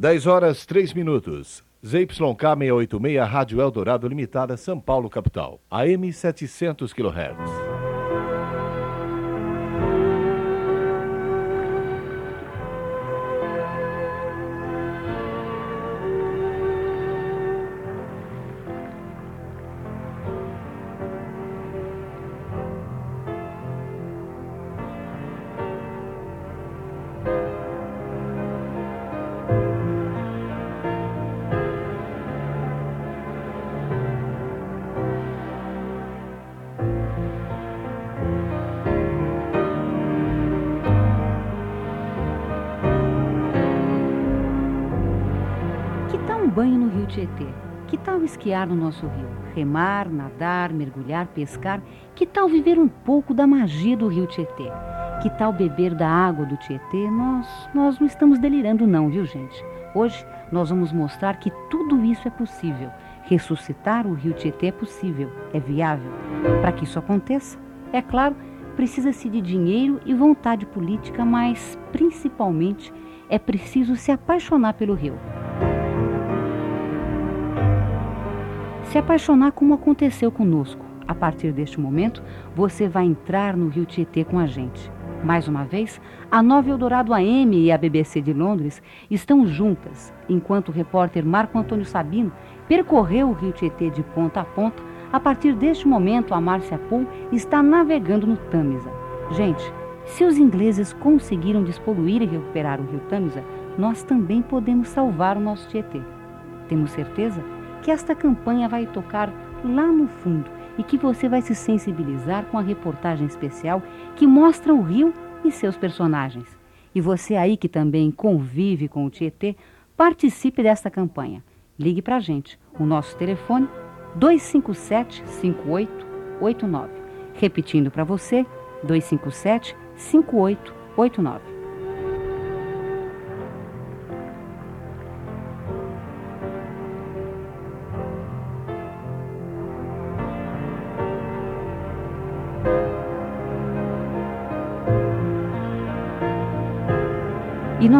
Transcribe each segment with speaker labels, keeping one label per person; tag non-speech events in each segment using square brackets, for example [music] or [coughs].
Speaker 1: 10 horas 3 minutos. ZYK 686, Rádio Eldorado Limitada, São Paulo, capital. AM 700 kHz.
Speaker 2: Tietê. Que tal esquiar no nosso rio? Remar, nadar, mergulhar, pescar? Que tal viver um pouco da magia do rio Tietê? Que tal beber da água do Tietê? Nós, nós não estamos delirando não, viu gente? Hoje nós vamos mostrar que tudo isso é possível. Ressuscitar o rio Tietê é possível, é viável. Para que isso aconteça, é claro, precisa-se de dinheiro e vontade política, mas principalmente é preciso se apaixonar pelo rio. Apaixonar como aconteceu conosco. A partir deste momento, você vai entrar no Rio Tietê com a gente. Mais uma vez, a Nova Eldorado AM e a BBC de Londres estão juntas, enquanto o repórter Marco Antônio Sabino percorreu o Rio Tietê de ponta a ponta. A partir deste momento, a Márcia Pool está navegando no Tâmisa. Gente, se os ingleses conseguiram despoluir e recuperar o rio Tâmisa, nós também podemos salvar o nosso Tietê. Temos certeza? Que esta campanha vai tocar lá no fundo e que você vai se sensibilizar com a reportagem especial que mostra o rio e seus personagens. E você aí que também convive com o Tietê, participe desta campanha. Ligue para a gente. O nosso telefone 257 5889. Repetindo para você, 257 5889.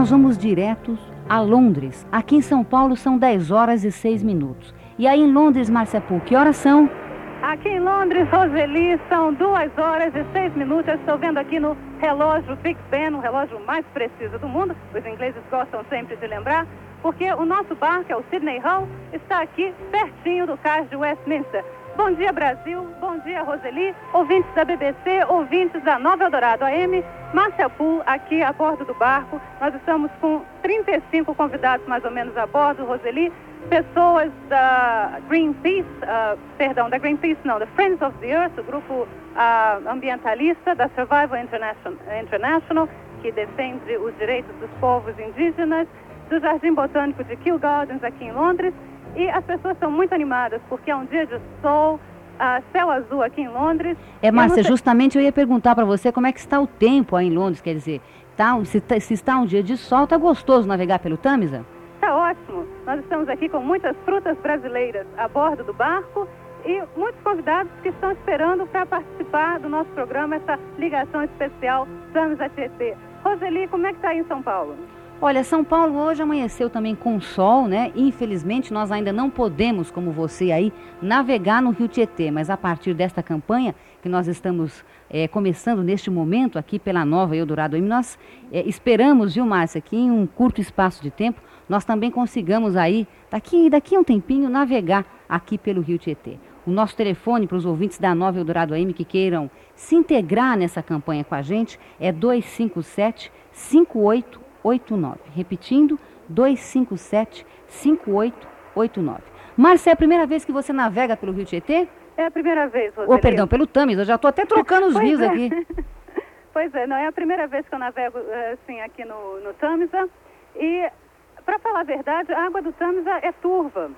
Speaker 2: Nós vamos diretos a Londres. Aqui em São Paulo são 10 horas e 6 minutos. E aí em Londres, Márcia Poo, que horas são?
Speaker 3: Aqui em Londres, Roseli, são 2 horas e 6 minutos. Eu estou vendo aqui no relógio Big Ben, o relógio mais preciso do mundo. Os ingleses gostam sempre de lembrar, porque o nosso barco, é o Sydney Hull, está aqui pertinho do cais de Westminster. Bom dia, Brasil. Bom dia, Roseli. Ouvintes da BBC, ouvintes da Nova Eldorado AM. Márcia Pool, aqui a bordo do barco. Nós estamos com 35 convidados mais ou menos a bordo, Roseli. Pessoas da Greenpeace, uh, perdão, da Greenpeace não, da Friends of the Earth, o grupo uh, ambientalista da Survival International, International, que defende os direitos dos povos indígenas, do Jardim Botânico de Kew Gardens, aqui em Londres, e as pessoas estão muito animadas porque é um dia de sol, uh, céu azul aqui em Londres.
Speaker 2: É, Márcia, sei... justamente eu ia perguntar para você como é que está o tempo aí em Londres, quer dizer, tá, se, tá, se está um dia de sol, está gostoso navegar pelo Tâmisa?
Speaker 3: Está ótimo. Nós estamos aqui com muitas frutas brasileiras a bordo do barco e muitos convidados que estão esperando para participar do nosso programa, essa ligação especial Tâmisa Tietê. Roseli, como é que está aí em São Paulo?
Speaker 2: Olha, São Paulo hoje amanheceu também com sol, né? Infelizmente nós ainda não podemos, como você aí, navegar no Rio Tietê, mas a partir desta campanha que nós estamos é, começando neste momento aqui pela Nova Eldorado M, nós é, esperamos, viu, Márcia, que em um curto espaço de tempo nós também consigamos aí, daqui, daqui a um tempinho, navegar aqui pelo Rio Tietê. O nosso telefone para os ouvintes da Nova Eldorado AM que queiram se integrar nessa campanha com a gente é 257 58 5889. Repetindo, 257 5889. Márcia, é a primeira vez que você navega pelo Rio Tietê?
Speaker 3: É a primeira vez, Roseli.
Speaker 2: Oh, perdão, pelo Tamis, eu já estou até trocando os rios
Speaker 3: é.
Speaker 2: aqui. [laughs]
Speaker 3: pois é, não é a primeira vez que eu navego eh, assim aqui no, no Tamisa. E, para falar a verdade, a água do Tamisa é turva.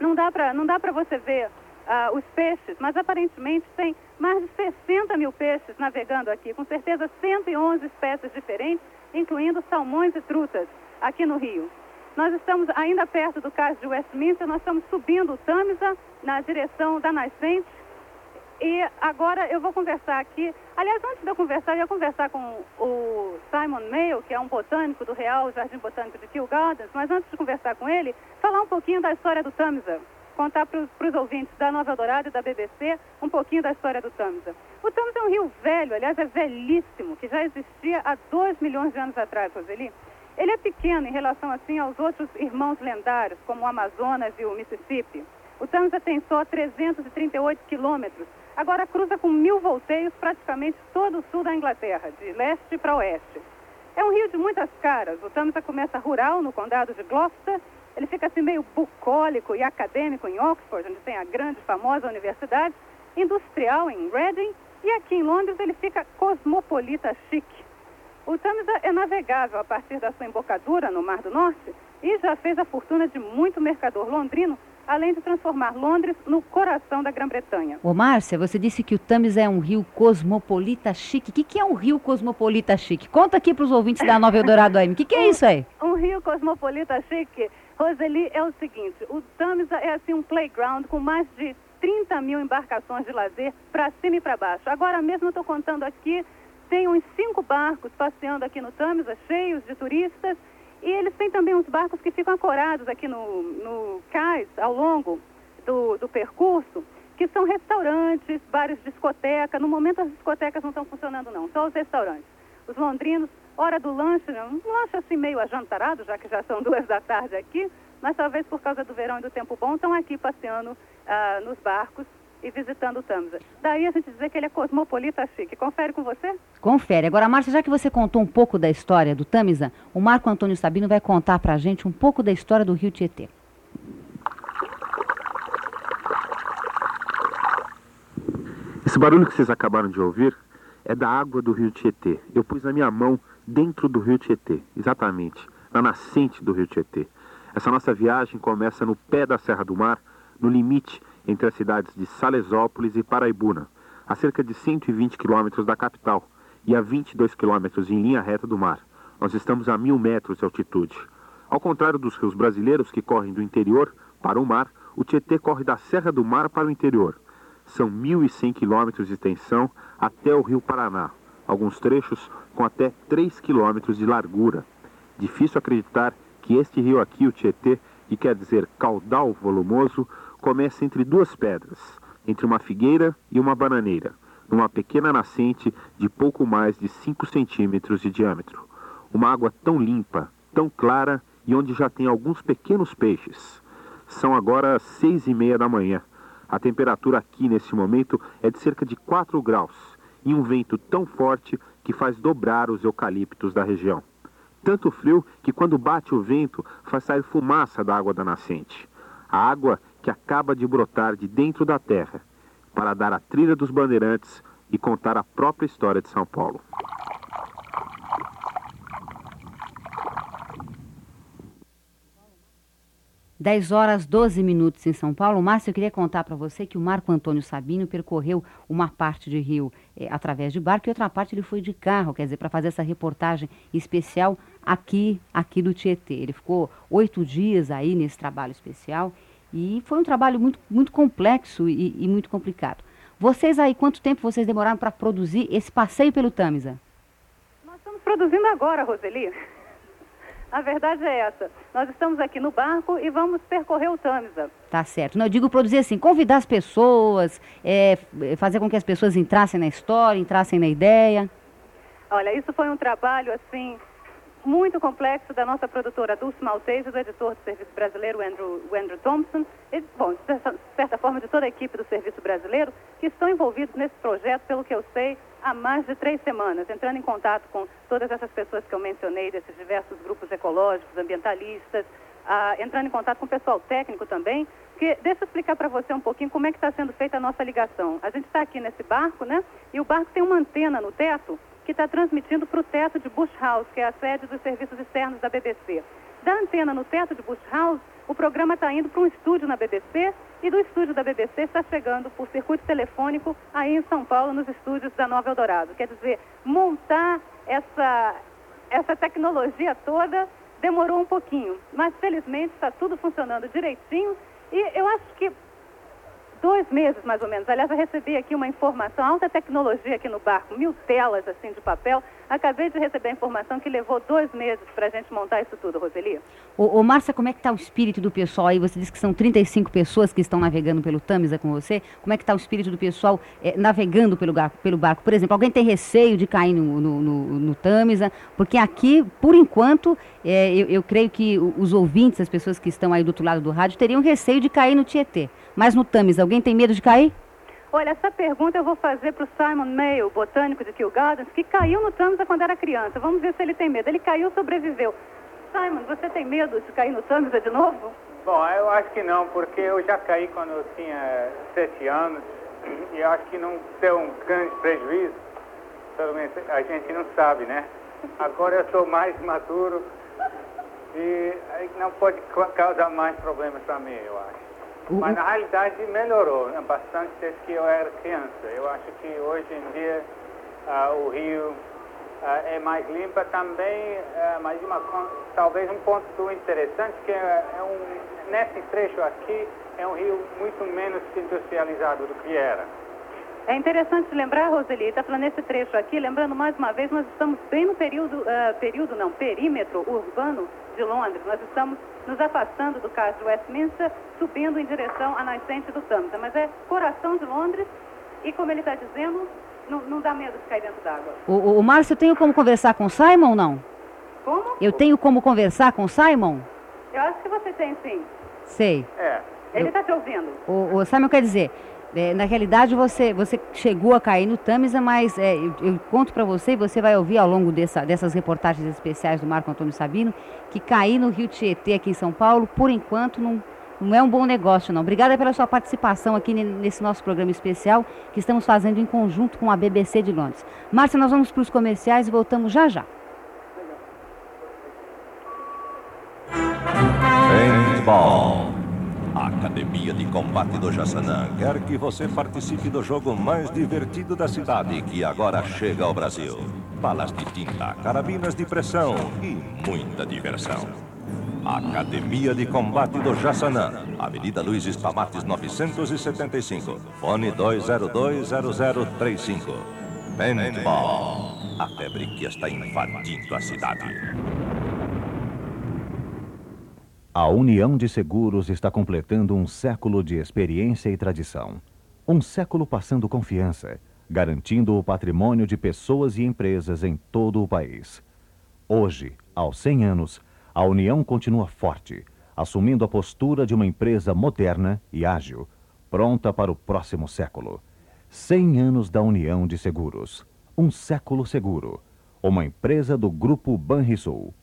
Speaker 3: Não dá para você ver uh, os peixes, mas aparentemente tem mais de 60 mil peixes navegando aqui, com certeza 111 espécies diferentes incluindo salmões e trutas, aqui no Rio. Nós estamos ainda perto do cais de Westminster, nós estamos subindo o Tamisa na direção da nascente E agora eu vou conversar aqui. Aliás, antes de eu conversar, eu ia conversar com o Simon Mayo, que é um botânico do Real Jardim Botânico de Kew Gardens, mas antes de conversar com ele, falar um pouquinho da história do Tamisa. Contar para os ouvintes da Nova Eldorado e da BBC um pouquinho da história do Tamisa. O Tamisa é um rio velho, aliás, é velhíssimo, que já existia há 2 milhões de anos atrás, Roseli. Ele é pequeno em relação, assim, aos outros irmãos lendários, como o Amazonas e o Mississippi. O Tamisa tem só 338 quilômetros, agora cruza com mil volteios praticamente todo o sul da Inglaterra, de leste para oeste. É um rio de muitas caras. O Tamisa começa rural, no condado de Gloucester. Ele fica assim meio bucólico e acadêmico em Oxford, onde tem a grande famosa universidade, industrial em Reading, e aqui em Londres ele fica cosmopolita chique. O Tamisa é navegável a partir da sua embocadura no Mar do Norte e já fez a fortuna de muito mercador londrino além de transformar Londres no coração da Grã-Bretanha.
Speaker 2: Ô Márcia, você disse que o Thames é um rio cosmopolita chique. O que, que é um rio cosmopolita chique? Conta aqui para os ouvintes da Nova Eldorado AM. O que, que é um, isso aí?
Speaker 3: Um rio cosmopolita chique, Roseli, é o seguinte. O Thames é assim um playground com mais de 30 mil embarcações de lazer para cima e para baixo. Agora mesmo eu estou contando aqui, tem uns cinco barcos passeando aqui no Thames, cheios de turistas e eles têm também uns barcos que ficam ancorados aqui no, no cais, ao longo do, do percurso, que são restaurantes, bares, discoteca. No momento as discotecas não estão funcionando não, só os restaurantes. Os londrinos, hora do lanche, né? um lanche assim meio ajantarado, já que já são [laughs] duas da tarde aqui, mas talvez por causa do verão e do tempo bom, estão aqui passeando ah, nos barcos e visitando o Tamsa. Daí a gente dizer que ele é cosmopolita chique. Confere com você?
Speaker 2: Confere. Agora, Márcia, já que você contou um pouco da história do Tamisa, o Marco Antônio Sabino vai contar para a gente um pouco da história do Rio Tietê.
Speaker 4: Esse barulho que vocês acabaram de ouvir é da água do Rio Tietê. Eu pus na minha mão dentro do Rio Tietê, exatamente, na nascente do Rio Tietê. Essa nossa viagem começa no pé da Serra do Mar, no limite entre as cidades de Salesópolis e Paraibuna, a cerca de 120 quilômetros da capital e a 22 quilômetros em linha reta do mar. Nós estamos a mil metros de altitude. Ao contrário dos rios brasileiros que correm do interior para o mar, o Tietê corre da Serra do Mar para o interior. São 1.100 quilômetros de extensão até o rio Paraná, alguns trechos com até 3 quilômetros de largura. Difícil acreditar que este rio aqui, o Tietê, que quer dizer caudal volumoso, começa entre duas pedras, entre uma figueira e uma bananeira, numa pequena nascente de pouco mais de 5 centímetros de diâmetro. Uma água tão limpa, tão clara e onde já tem alguns pequenos peixes. São agora seis e meia da manhã. A temperatura aqui nesse momento é de cerca de 4 graus e um vento tão forte que faz dobrar os eucaliptos da região. Tanto frio que quando bate o vento faz sair fumaça da água da nascente. A água que acaba de brotar de dentro da terra para dar a trilha dos bandeirantes e contar a própria história de São Paulo.
Speaker 2: Dez horas 12 minutos em São Paulo. Márcio, eu queria contar para você que o Marco Antônio Sabino percorreu uma parte de rio eh, através de barco e outra parte ele foi de carro, quer dizer, para fazer essa reportagem especial aqui, aqui do Tietê. Ele ficou oito dias aí nesse trabalho especial e foi um trabalho muito, muito complexo e, e muito complicado. Vocês aí, quanto tempo vocês demoraram para produzir esse passeio pelo Tamisa?
Speaker 3: Nós estamos produzindo agora, Roseli. A verdade é essa. Nós estamos aqui no barco e vamos percorrer o Tamisa.
Speaker 2: Tá certo. Não, eu digo produzir assim, convidar as pessoas, é, fazer com que as pessoas entrassem na história, entrassem na ideia.
Speaker 3: Olha, isso foi um trabalho assim muito complexo da nossa produtora Dulce Maltese e do editor do Serviço Brasileiro, Andrew, Andrew Thompson, e, bom, de certa forma, de toda a equipe do Serviço Brasileiro, que estão envolvidos nesse projeto, pelo que eu sei, há mais de três semanas, entrando em contato com todas essas pessoas que eu mencionei, desses diversos grupos ecológicos, ambientalistas, ah, entrando em contato com o pessoal técnico também, que deixa eu explicar para você um pouquinho como é que está sendo feita a nossa ligação. A gente está aqui nesse barco, né? E o barco tem uma antena no teto que está transmitindo para o teto de Bush House, que é a sede dos serviços externos da BBC. Da antena no teto de Bush House, o programa está indo para um estúdio na BBC e do estúdio da BBC está chegando por circuito telefônico aí em São Paulo, nos estúdios da Nova Eldorado. Quer dizer, montar essa, essa tecnologia toda demorou um pouquinho, mas felizmente está tudo funcionando direitinho e eu acho que dois meses, mais ou menos. Aliás, eu recebi aqui uma informação, alta tecnologia aqui no barco, mil telas assim de papel. Acabei de receber a informação que levou dois meses para a gente montar isso tudo, Roseli.
Speaker 2: Ô, ô Márcia, como é que está o espírito do pessoal aí? Você disse que são 35 pessoas que estão navegando pelo Tamisa com você. Como é que está o espírito do pessoal é, navegando pelo, pelo barco? Por exemplo, alguém tem receio de cair no, no, no, no Tamisa? Porque aqui, por enquanto, é, eu, eu creio que os ouvintes, as pessoas que estão aí do outro lado do rádio, teriam receio de cair no Tietê. Mas no Tamisa, alguém tem medo de cair?
Speaker 3: Olha, essa pergunta eu vou fazer para o Simon Mayo, botânico de Kew Gardens, que caiu no Tamisa quando era criança. Vamos ver se ele tem medo. Ele caiu sobreviveu. Simon, você tem medo de cair no Tamisa de novo?
Speaker 5: Bom, eu acho que não, porque eu já caí quando eu tinha sete anos e acho que não tem um grande prejuízo. Pelo menos a gente não sabe, né? Agora eu sou mais maduro e não pode causar mais problemas para mim, eu acho. Mas na realidade melhorou né, bastante desde que eu era criança. Eu acho que hoje em dia uh, o rio uh, é mais limpo também, uh, mas uma, talvez um ponto interessante que é, é um, nesse trecho aqui é um rio muito menos industrializado do que era.
Speaker 3: É interessante lembrar, Roseli, está falando nesse trecho aqui, lembrando mais uma vez, nós estamos bem no período, uh, período não, perímetro urbano de Londres. Nós estamos nos afastando do caso de Westminster, subindo em direção à nascente do Tamisa. Mas é coração de Londres e, como ele está dizendo, não, não, dá medo de cair dentro d'água.
Speaker 2: O, o, o Márcio, eu tenho como conversar com o Simon ou não?
Speaker 3: Como?
Speaker 2: Eu tenho como conversar com o Simon?
Speaker 3: Eu acho que você tem, sim.
Speaker 2: Sei.
Speaker 5: É.
Speaker 3: Ele está te ouvindo.
Speaker 2: O, o Simon quer dizer, é, na realidade, você, você chegou a cair no Tamisa, mas é, eu, eu, conto para você e você vai ouvir ao longo dessa, dessas reportagens especiais do Marco Antônio Sabino que cair no Rio Tietê aqui em São Paulo, por enquanto, não, não é um bom negócio, não. Obrigada pela sua participação aqui nesse nosso programa especial que estamos fazendo em conjunto com a BBC de Londres. Márcia, nós vamos para os comerciais e voltamos já já.
Speaker 6: Paintball. Academia de Combate do Jassanã quer que você participe do jogo mais divertido da cidade que agora chega ao Brasil. Balas de tinta, carabinas de pressão e muita diversão. Academia de Combate do Jassanã, Avenida Luiz Espamates 975, fone 2020035. Paintball, a febre que está invadindo a cidade.
Speaker 1: A União de Seguros está completando um século de experiência e tradição. Um século passando confiança, garantindo o patrimônio de pessoas e empresas em todo o país. Hoje, aos 100 anos, a União continua forte, assumindo a postura de uma empresa moderna e ágil, pronta para o próximo século. 100 anos da União de Seguros. Um século seguro. Uma empresa do Grupo Banrisul.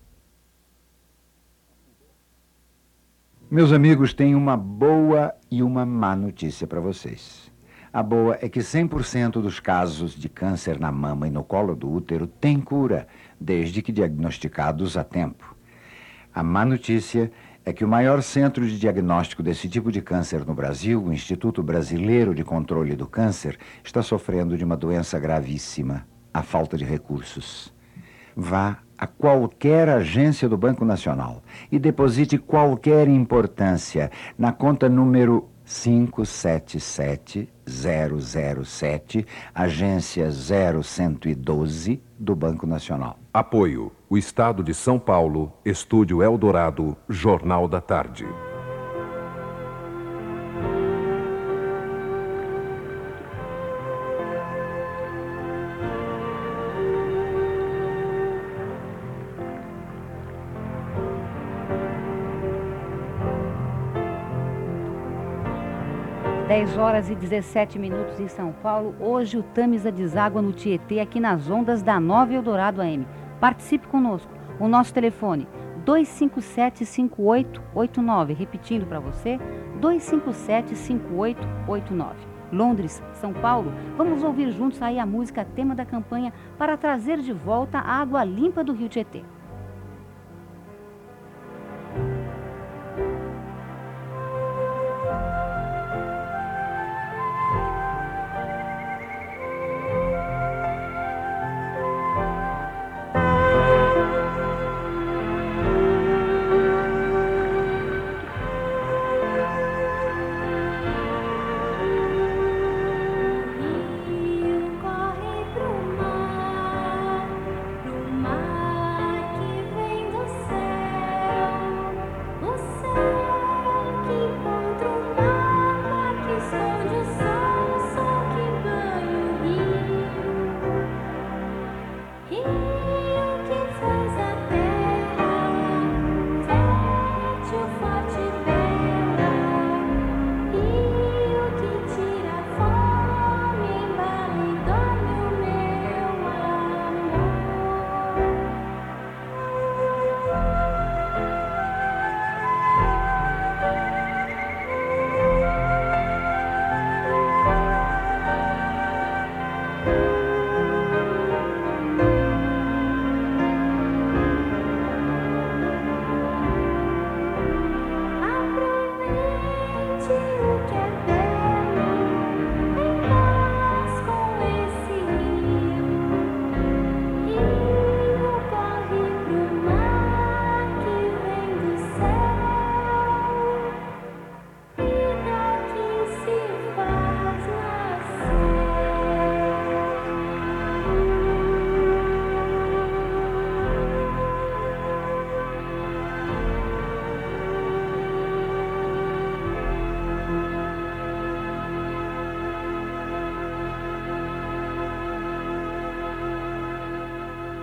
Speaker 7: Meus amigos, tenho uma boa e uma má notícia para vocês. A boa é que 100% dos casos de câncer na mama e no colo do útero têm cura, desde que diagnosticados a tempo. A má notícia é que o maior centro de diagnóstico desse tipo de câncer no Brasil, o Instituto Brasileiro de Controle do Câncer, está sofrendo de uma doença gravíssima, a falta de recursos. Vá a qualquer agência do Banco Nacional e deposite qualquer importância na conta número 577007, agência 0112 do Banco Nacional.
Speaker 8: Apoio: o Estado de São Paulo, Estúdio Eldorado, Jornal da Tarde.
Speaker 2: 10 horas e 17 minutos em São Paulo. Hoje o Tamisa deságua no Tietê, aqui nas ondas da Nova Eldorado AM. Participe conosco. O nosso telefone 257-5889. Repetindo para você, 257-5889. Londres, São Paulo, vamos ouvir juntos aí a música tema da campanha para trazer de volta a água limpa do Rio Tietê.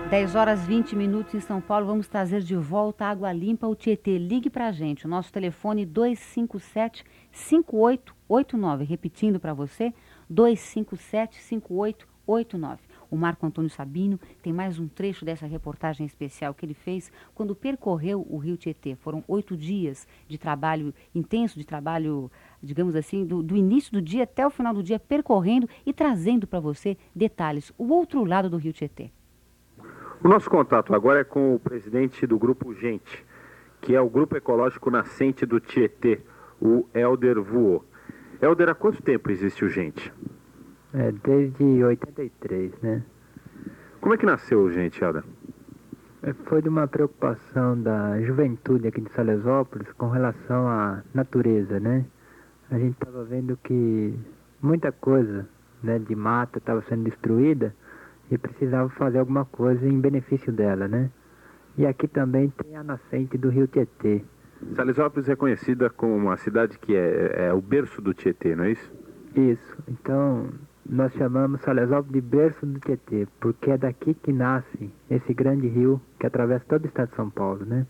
Speaker 2: 10 horas 20 minutos em São Paulo. Vamos trazer de volta água limpa ao Tietê. Ligue para a gente. O nosso telefone 257-5889. Repetindo para você, 257-5889. O Marco Antônio Sabino tem mais um trecho dessa reportagem especial que ele fez quando percorreu o Rio Tietê. Foram oito dias de trabalho intenso, de trabalho, digamos assim, do, do início do dia até o final do dia, percorrendo e trazendo para você detalhes, o outro lado do Rio Tietê.
Speaker 4: O nosso contato agora é com o presidente do Grupo Gente, que é o Grupo Ecológico Nascente do Tietê, o Elder Vuo. Elder, há quanto tempo existe o Gente?
Speaker 9: É, desde 83, né?
Speaker 4: Como é que nasceu o Gente, Elder?
Speaker 9: É, foi de uma preocupação da juventude aqui de Salesópolis com relação à natureza, né? A gente estava vendo que muita coisa né, de mata estava sendo destruída e precisava fazer alguma coisa em benefício dela, né? E aqui também tem a nascente do rio Tietê.
Speaker 4: Salesópolis é conhecida como uma cidade que é, é o berço do Tietê, não é isso?
Speaker 9: Isso. Então, nós chamamos Salesópolis de berço do Tietê, porque é daqui que nasce esse grande rio que atravessa todo o estado de São Paulo, né?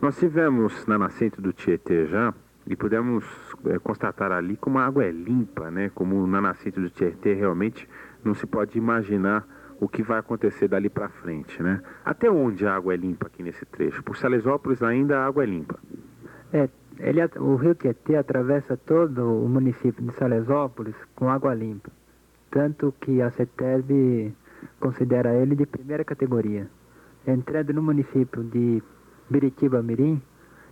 Speaker 4: Nós tivemos na nascente do Tietê já e pudemos é, constatar ali como a água é limpa, né? Como na nascente do Tietê realmente não se pode imaginar o que vai acontecer dali para frente, né? Até onde a água é limpa aqui nesse trecho? Por Salesópolis ainda a água é limpa.
Speaker 9: É, ele, o rio Tietê atravessa todo o município de Salesópolis com água limpa, tanto que a CETESB considera ele de primeira categoria. Entrando no município de Biritiba Mirim,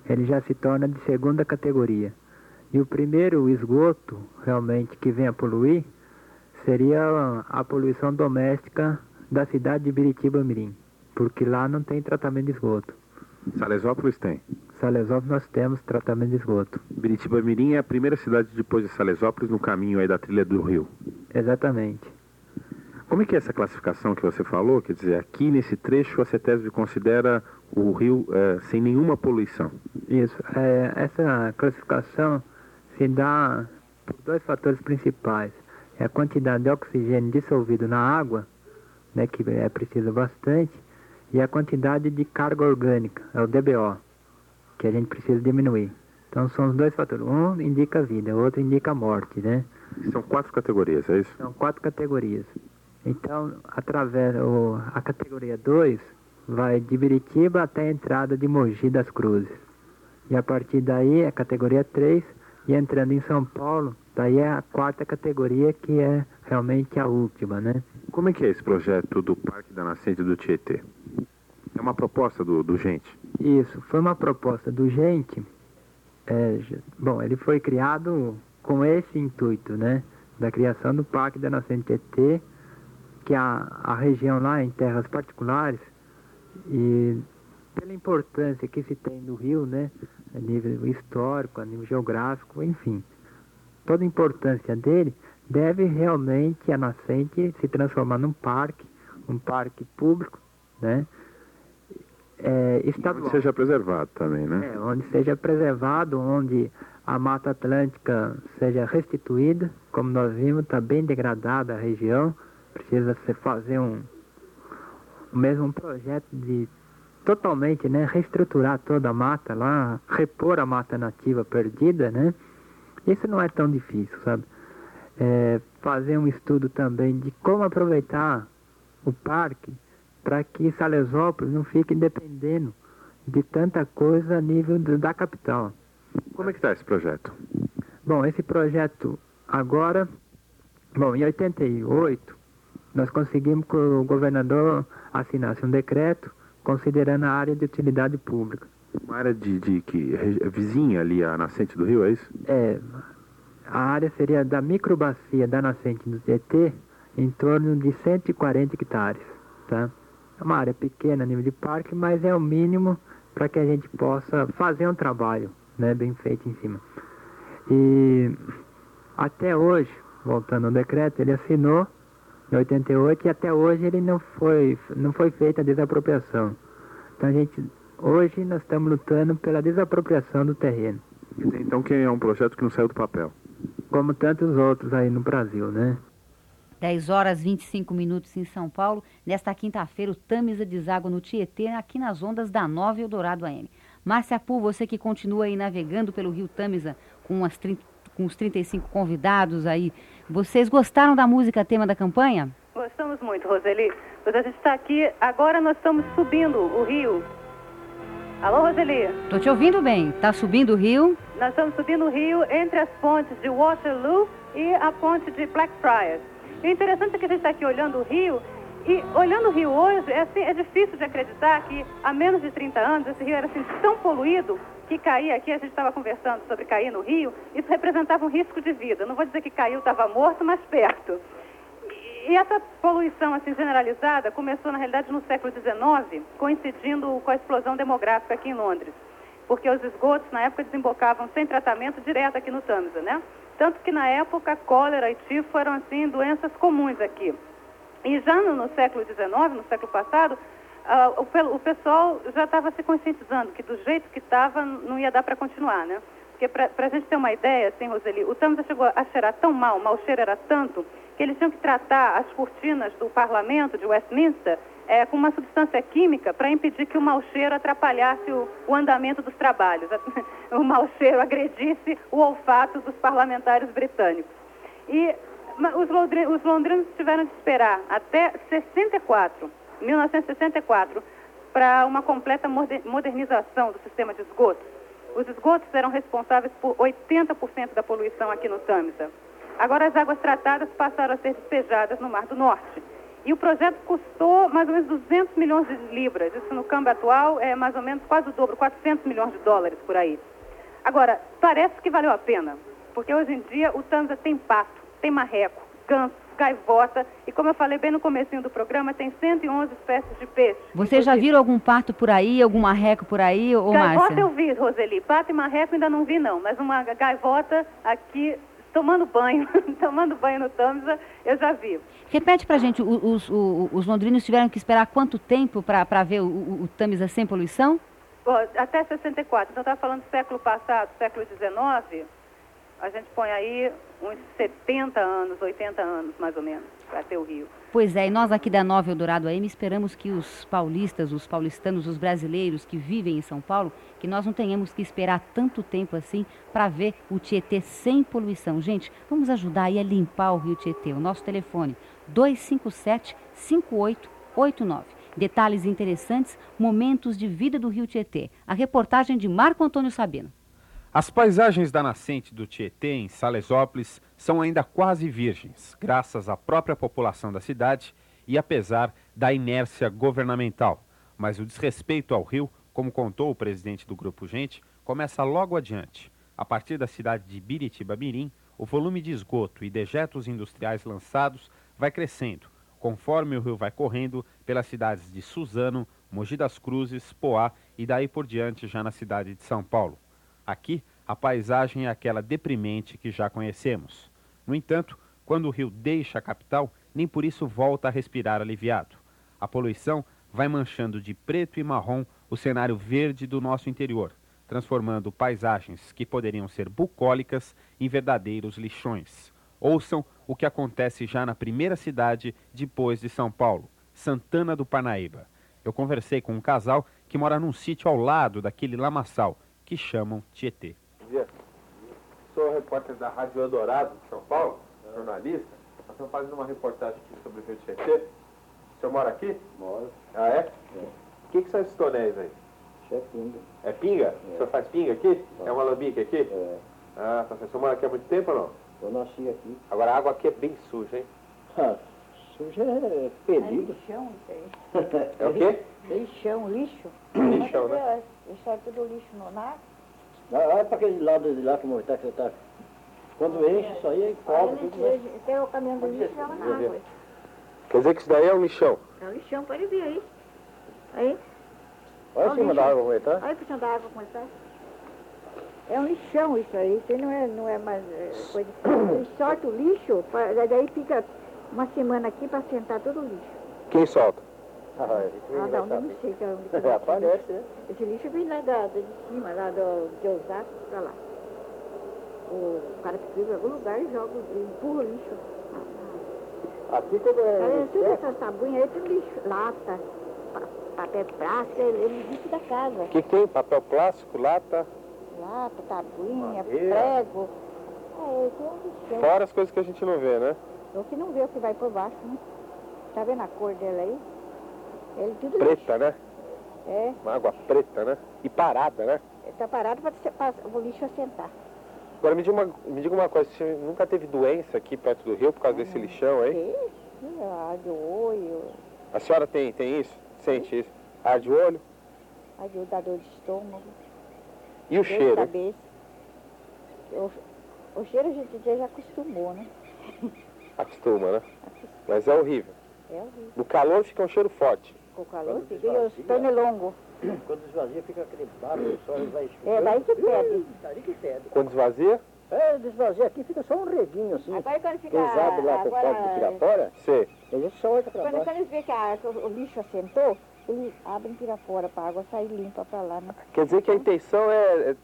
Speaker 9: ele já se torna de segunda categoria. E o primeiro esgoto realmente que vem a poluir seria a poluição doméstica da cidade de Biritiba Mirim, porque lá não tem tratamento de esgoto.
Speaker 4: Salesópolis tem?
Speaker 9: Salesópolis nós temos tratamento de esgoto.
Speaker 4: Biritiba Mirim é a primeira cidade depois de Salesópolis no caminho aí da trilha do rio.
Speaker 9: Exatamente.
Speaker 4: Como é que é essa classificação que você falou? Quer dizer, aqui nesse trecho a CETESB considera o rio é, sem nenhuma poluição.
Speaker 9: Isso. É, essa classificação se dá por dois fatores principais é a quantidade de oxigênio dissolvido na água, né, que é preciso bastante, e a quantidade de carga orgânica, é o DBO, que a gente precisa diminuir. Então são os dois fatores. Um indica vida, o outro indica morte, né?
Speaker 4: São quatro categorias, é isso?
Speaker 9: São quatro categorias. Então, através o, a categoria 2 vai de Biritiba até a entrada de Mogi das Cruzes. E a partir daí a categoria 3 e entrando em São Paulo, daí é a quarta categoria que é realmente a última, né?
Speaker 4: Como é que é esse projeto do Parque da Nascente do Tietê? É uma proposta do, do Gente?
Speaker 9: Isso, foi uma proposta do Gente. É, bom, ele foi criado com esse intuito, né? Da criação do Parque da Nascente Tietê, que a, a região lá em terras particulares e pela importância que se tem no rio, né, a nível histórico, a nível geográfico, enfim, toda a importância dele deve realmente a nascente se transformar num parque, um parque público, né,
Speaker 4: é, estadual. Onde seja preservado também, né?
Speaker 9: É, onde seja preservado, onde a Mata Atlântica seja restituída, como nós vimos, está bem degradada a região, precisa se fazer um, mesmo um projeto de totalmente, né, reestruturar toda a mata lá, repor a mata nativa perdida, né? Isso não é tão difícil, sabe? É, fazer um estudo também de como aproveitar o parque para que Salesópolis não fique dependendo de tanta coisa a nível da capital.
Speaker 4: Como é que está esse projeto?
Speaker 9: Bom, esse projeto agora, bom, em 88, nós conseguimos que o governador assinasse um decreto considerando a área de utilidade pública.
Speaker 4: Uma área de, de que vizinha ali à nascente do rio, é isso?
Speaker 9: É. A área seria da microbacia da nascente do Tietê em torno de 140 hectares, tá? É uma área pequena a nível de parque, mas é o mínimo para que a gente possa fazer um trabalho, né, bem feito em cima. E até hoje, voltando ao decreto, ele assinou em 88 e até hoje ele não foi, não foi feita a desapropriação. Então a gente, hoje nós estamos lutando pela desapropriação do terreno.
Speaker 4: Então que é um projeto que não saiu do papel?
Speaker 9: Como tantos outros aí no Brasil, né?
Speaker 2: 10 horas 25 minutos em São Paulo. Nesta quinta-feira, o Tamisa deságua no Tietê, aqui nas ondas da Nova Eldorado AM. Márcia Pu, você que continua aí navegando pelo Rio Tamisa com, as 30, com os 35 convidados aí, vocês gostaram da música tema da campanha?
Speaker 3: Gostamos muito, Roseli. Pois a gente está aqui, agora nós estamos subindo o rio. Alô, Roseli?
Speaker 2: Tô te ouvindo bem. Tá subindo o rio?
Speaker 3: Nós estamos subindo o rio entre as pontes de Waterloo e a ponte de Blackfriars. E o interessante é que a gente está aqui olhando o rio, e olhando o rio hoje, é, assim, é difícil de acreditar que há menos de 30 anos esse rio era assim, tão poluído que cair aqui, a gente estava conversando sobre cair no rio, isso representava um risco de vida. Não vou dizer que caiu, estava morto, mas perto. E, essa poluição assim generalizada começou na realidade no século XIX, coincidindo com a explosão demográfica aqui em Londres, porque os esgotos na época desembocavam sem tratamento direto aqui no Tamisa, né? Tanto que na época cólera e tifo eram assim doenças comuns aqui. E já no, no século XIX, no século passado, uh, o, o, pessoal já estava se conscientizando que do jeito que estava não ia dar para continuar, né? Porque para a gente ter uma ideia, assim, Roseli, o Tamisa chegou a cheirar tão mal, o mau cheiro era tanto, que eles tinham que tratar as cortinas do parlamento de Westminster é, com uma substância química para impedir que o mau cheiro atrapalhasse o, o andamento dos trabalhos, [laughs] o mau cheiro agredisse o olfato dos parlamentares britânicos. E os, os londrinos tiveram de esperar até 64, 1964, para uma completa modernização do sistema de esgotos. Os esgotos eram responsáveis por 80% da poluição aqui no Tamisa. Agora as águas tratadas passaram a ser despejadas no Mar do Norte. E o projeto custou mais ou menos 200 milhões de libras. Isso no câmbio atual é mais ou menos quase o dobro, 400 milhões de dólares por aí. Agora, parece que valeu a pena, porque hoje em dia o Tanza tem pato, tem marreco, ganso, gaivota e como eu falei bem no comecinho do programa, tem 111 espécies de peixe.
Speaker 2: Você já viram algum pato por aí, algum marreco por aí, ou
Speaker 3: Gaivota
Speaker 2: Márcia?
Speaker 3: eu vi, Roseli. Pato e marreco ainda não vi não, mas uma gaivota aqui tomando banho, [laughs] tomando banho no Tamisa, eu já vi.
Speaker 2: Repete pra gente, os, os, os londrinos tiveram que esperar quanto tempo para ver o, o, o Tamisa sem poluição?
Speaker 3: Até 64. Então, estava falando do século passado, século XIX, a gente põe aí uns 70 anos, 80 anos, mais ou menos, para ter o rio.
Speaker 2: Pois é, e nós aqui da Nova Eldorado AM esperamos que os paulistas, os paulistanos, os brasileiros que vivem em São Paulo, que nós não tenhamos que esperar tanto tempo assim para ver o Tietê sem poluição. Gente, vamos ajudar aí a limpar o rio Tietê. O nosso telefone 257 5889. Detalhes interessantes, momentos de vida do rio Tietê. A reportagem de Marco Antônio Sabino.
Speaker 10: As paisagens da nascente do Tietê, em Salesópolis, são ainda quase virgens, graças à própria população da cidade e apesar da inércia governamental. Mas o desrespeito ao rio, como contou o presidente do Grupo Gente, começa logo adiante. A partir da cidade de Biritiba Mirim, o volume de esgoto e dejetos industriais lançados vai crescendo, conforme o rio vai correndo pelas cidades de Suzano, Mogi das Cruzes, Poá e daí por diante já na cidade de São Paulo. Aqui, a paisagem é aquela deprimente que já conhecemos. No entanto, quando o rio deixa a capital, nem por isso volta a respirar aliviado. A poluição vai manchando de preto e marrom o cenário verde do nosso interior, transformando paisagens que poderiam ser bucólicas em verdadeiros lixões. Ouçam o que acontece já na primeira cidade depois de São Paulo, Santana do Parnaíba. Eu conversei com um casal que mora num sítio ao lado daquele lamaçal, que chamam Tietê.
Speaker 11: Bom dia. Sou repórter da Rádio Eldorado de São Paulo, jornalista. Nós estamos fazendo uma reportagem aqui sobre o Rio Tietê. O senhor mora aqui?
Speaker 12: Moro.
Speaker 11: Ah, é?
Speaker 12: É.
Speaker 11: O que, que são esses tonéis aí?
Speaker 12: Isso é pinga.
Speaker 11: É pinga?
Speaker 12: É.
Speaker 11: O senhor faz pinga aqui? É uma lambique aqui?
Speaker 12: É.
Speaker 11: Ah, tá certo. O senhor mora aqui há muito tempo ou não?
Speaker 12: Eu nasci aqui.
Speaker 11: Agora a água aqui é bem suja, hein?
Speaker 12: Ah, suja é fedido.
Speaker 13: É lixão isso [laughs] aí.
Speaker 11: É o quê?
Speaker 13: Lixão, lixo.
Speaker 11: Lixão, né?
Speaker 13: Isso é tudo lixo no mar.
Speaker 12: Ah, Olha para aquele lado de lá que está que você tá. Quando enche, isso aí cobre tudo. né?
Speaker 13: Tem o caminhão do lixo joga na água.
Speaker 11: Quer dizer que isso daí é um lixão?
Speaker 13: É um lixão, pode ver aí. Aí,
Speaker 12: Olha em cima da água como é, tá?
Speaker 13: olha por cima da água como está. É um lixão isso aí, isso aí não é, não é mais é, coisa. Eles o lixo, pra- daí fica uma semana aqui para sentar todo o lixo.
Speaker 11: Quem solta?
Speaker 12: Ah, é,
Speaker 13: Ah, eu não
Speaker 12: saber.
Speaker 13: sei que é
Speaker 12: Aparece, né?
Speaker 13: Esse lixo vem lá da, de cima, lá do, de Osasco pra lá. O cara que vive em algum lugar e joga, empurra o lixo.
Speaker 12: Aqui quando
Speaker 13: É,
Speaker 12: é...
Speaker 13: tudo essas tabuinhas aí, tudo lixo, lata, pa- papel plástico, ele, ele lixo da casa.
Speaker 11: O que, que tem? Papel plástico, lata,
Speaker 13: Lata, tabuinha,
Speaker 11: Madeira.
Speaker 13: prego. É, tem um lixão.
Speaker 11: fora as coisas que a gente não vê, né?
Speaker 13: O que não vê o que vai por baixo, né? Tá vendo a cor dela aí? Ele tudo lixo.
Speaker 11: Preta, né?
Speaker 13: É,
Speaker 11: Uma água preta, né? E parada, né?
Speaker 13: ele tá parado para o lixo assentar.
Speaker 11: Agora me diga uma, me diga uma coisa, você nunca teve doença aqui perto do rio por causa desse lixão aí?
Speaker 13: Sim, sim, ar de olho,
Speaker 11: A senhora tem, tem isso? Sente isso? Ar de olho?
Speaker 13: ar de dá dor de estômago.
Speaker 11: E o
Speaker 13: dor de
Speaker 11: cheiro?
Speaker 13: cabeça. O, o cheiro a gente já acostumou, né?
Speaker 11: Acostuma, né? Mas é horrível.
Speaker 13: É horrível.
Speaker 11: No calor fica um cheiro forte.
Speaker 13: Com o calor,
Speaker 12: Quando
Speaker 13: fica os
Speaker 12: esvazia.
Speaker 13: pernilongos. [coughs]
Speaker 12: Quando esvazia fica aquele barulho, só vai
Speaker 13: É, daí que pede.
Speaker 12: Daí que pede.
Speaker 11: Quando esvazia?
Speaker 12: É, desvazia aqui fica só um reguinho assim.
Speaker 13: Agora quando fica...
Speaker 12: Lá com o cabo de pirafora,
Speaker 11: Sei.
Speaker 12: ele solta pra
Speaker 13: Quando,
Speaker 12: baixo.
Speaker 13: quando eles veem que, a- que o, o lixo assentou, eles abrem e tiram fora para a água sair limpa para lá, né?
Speaker 11: Quer dizer que a intenção é, é-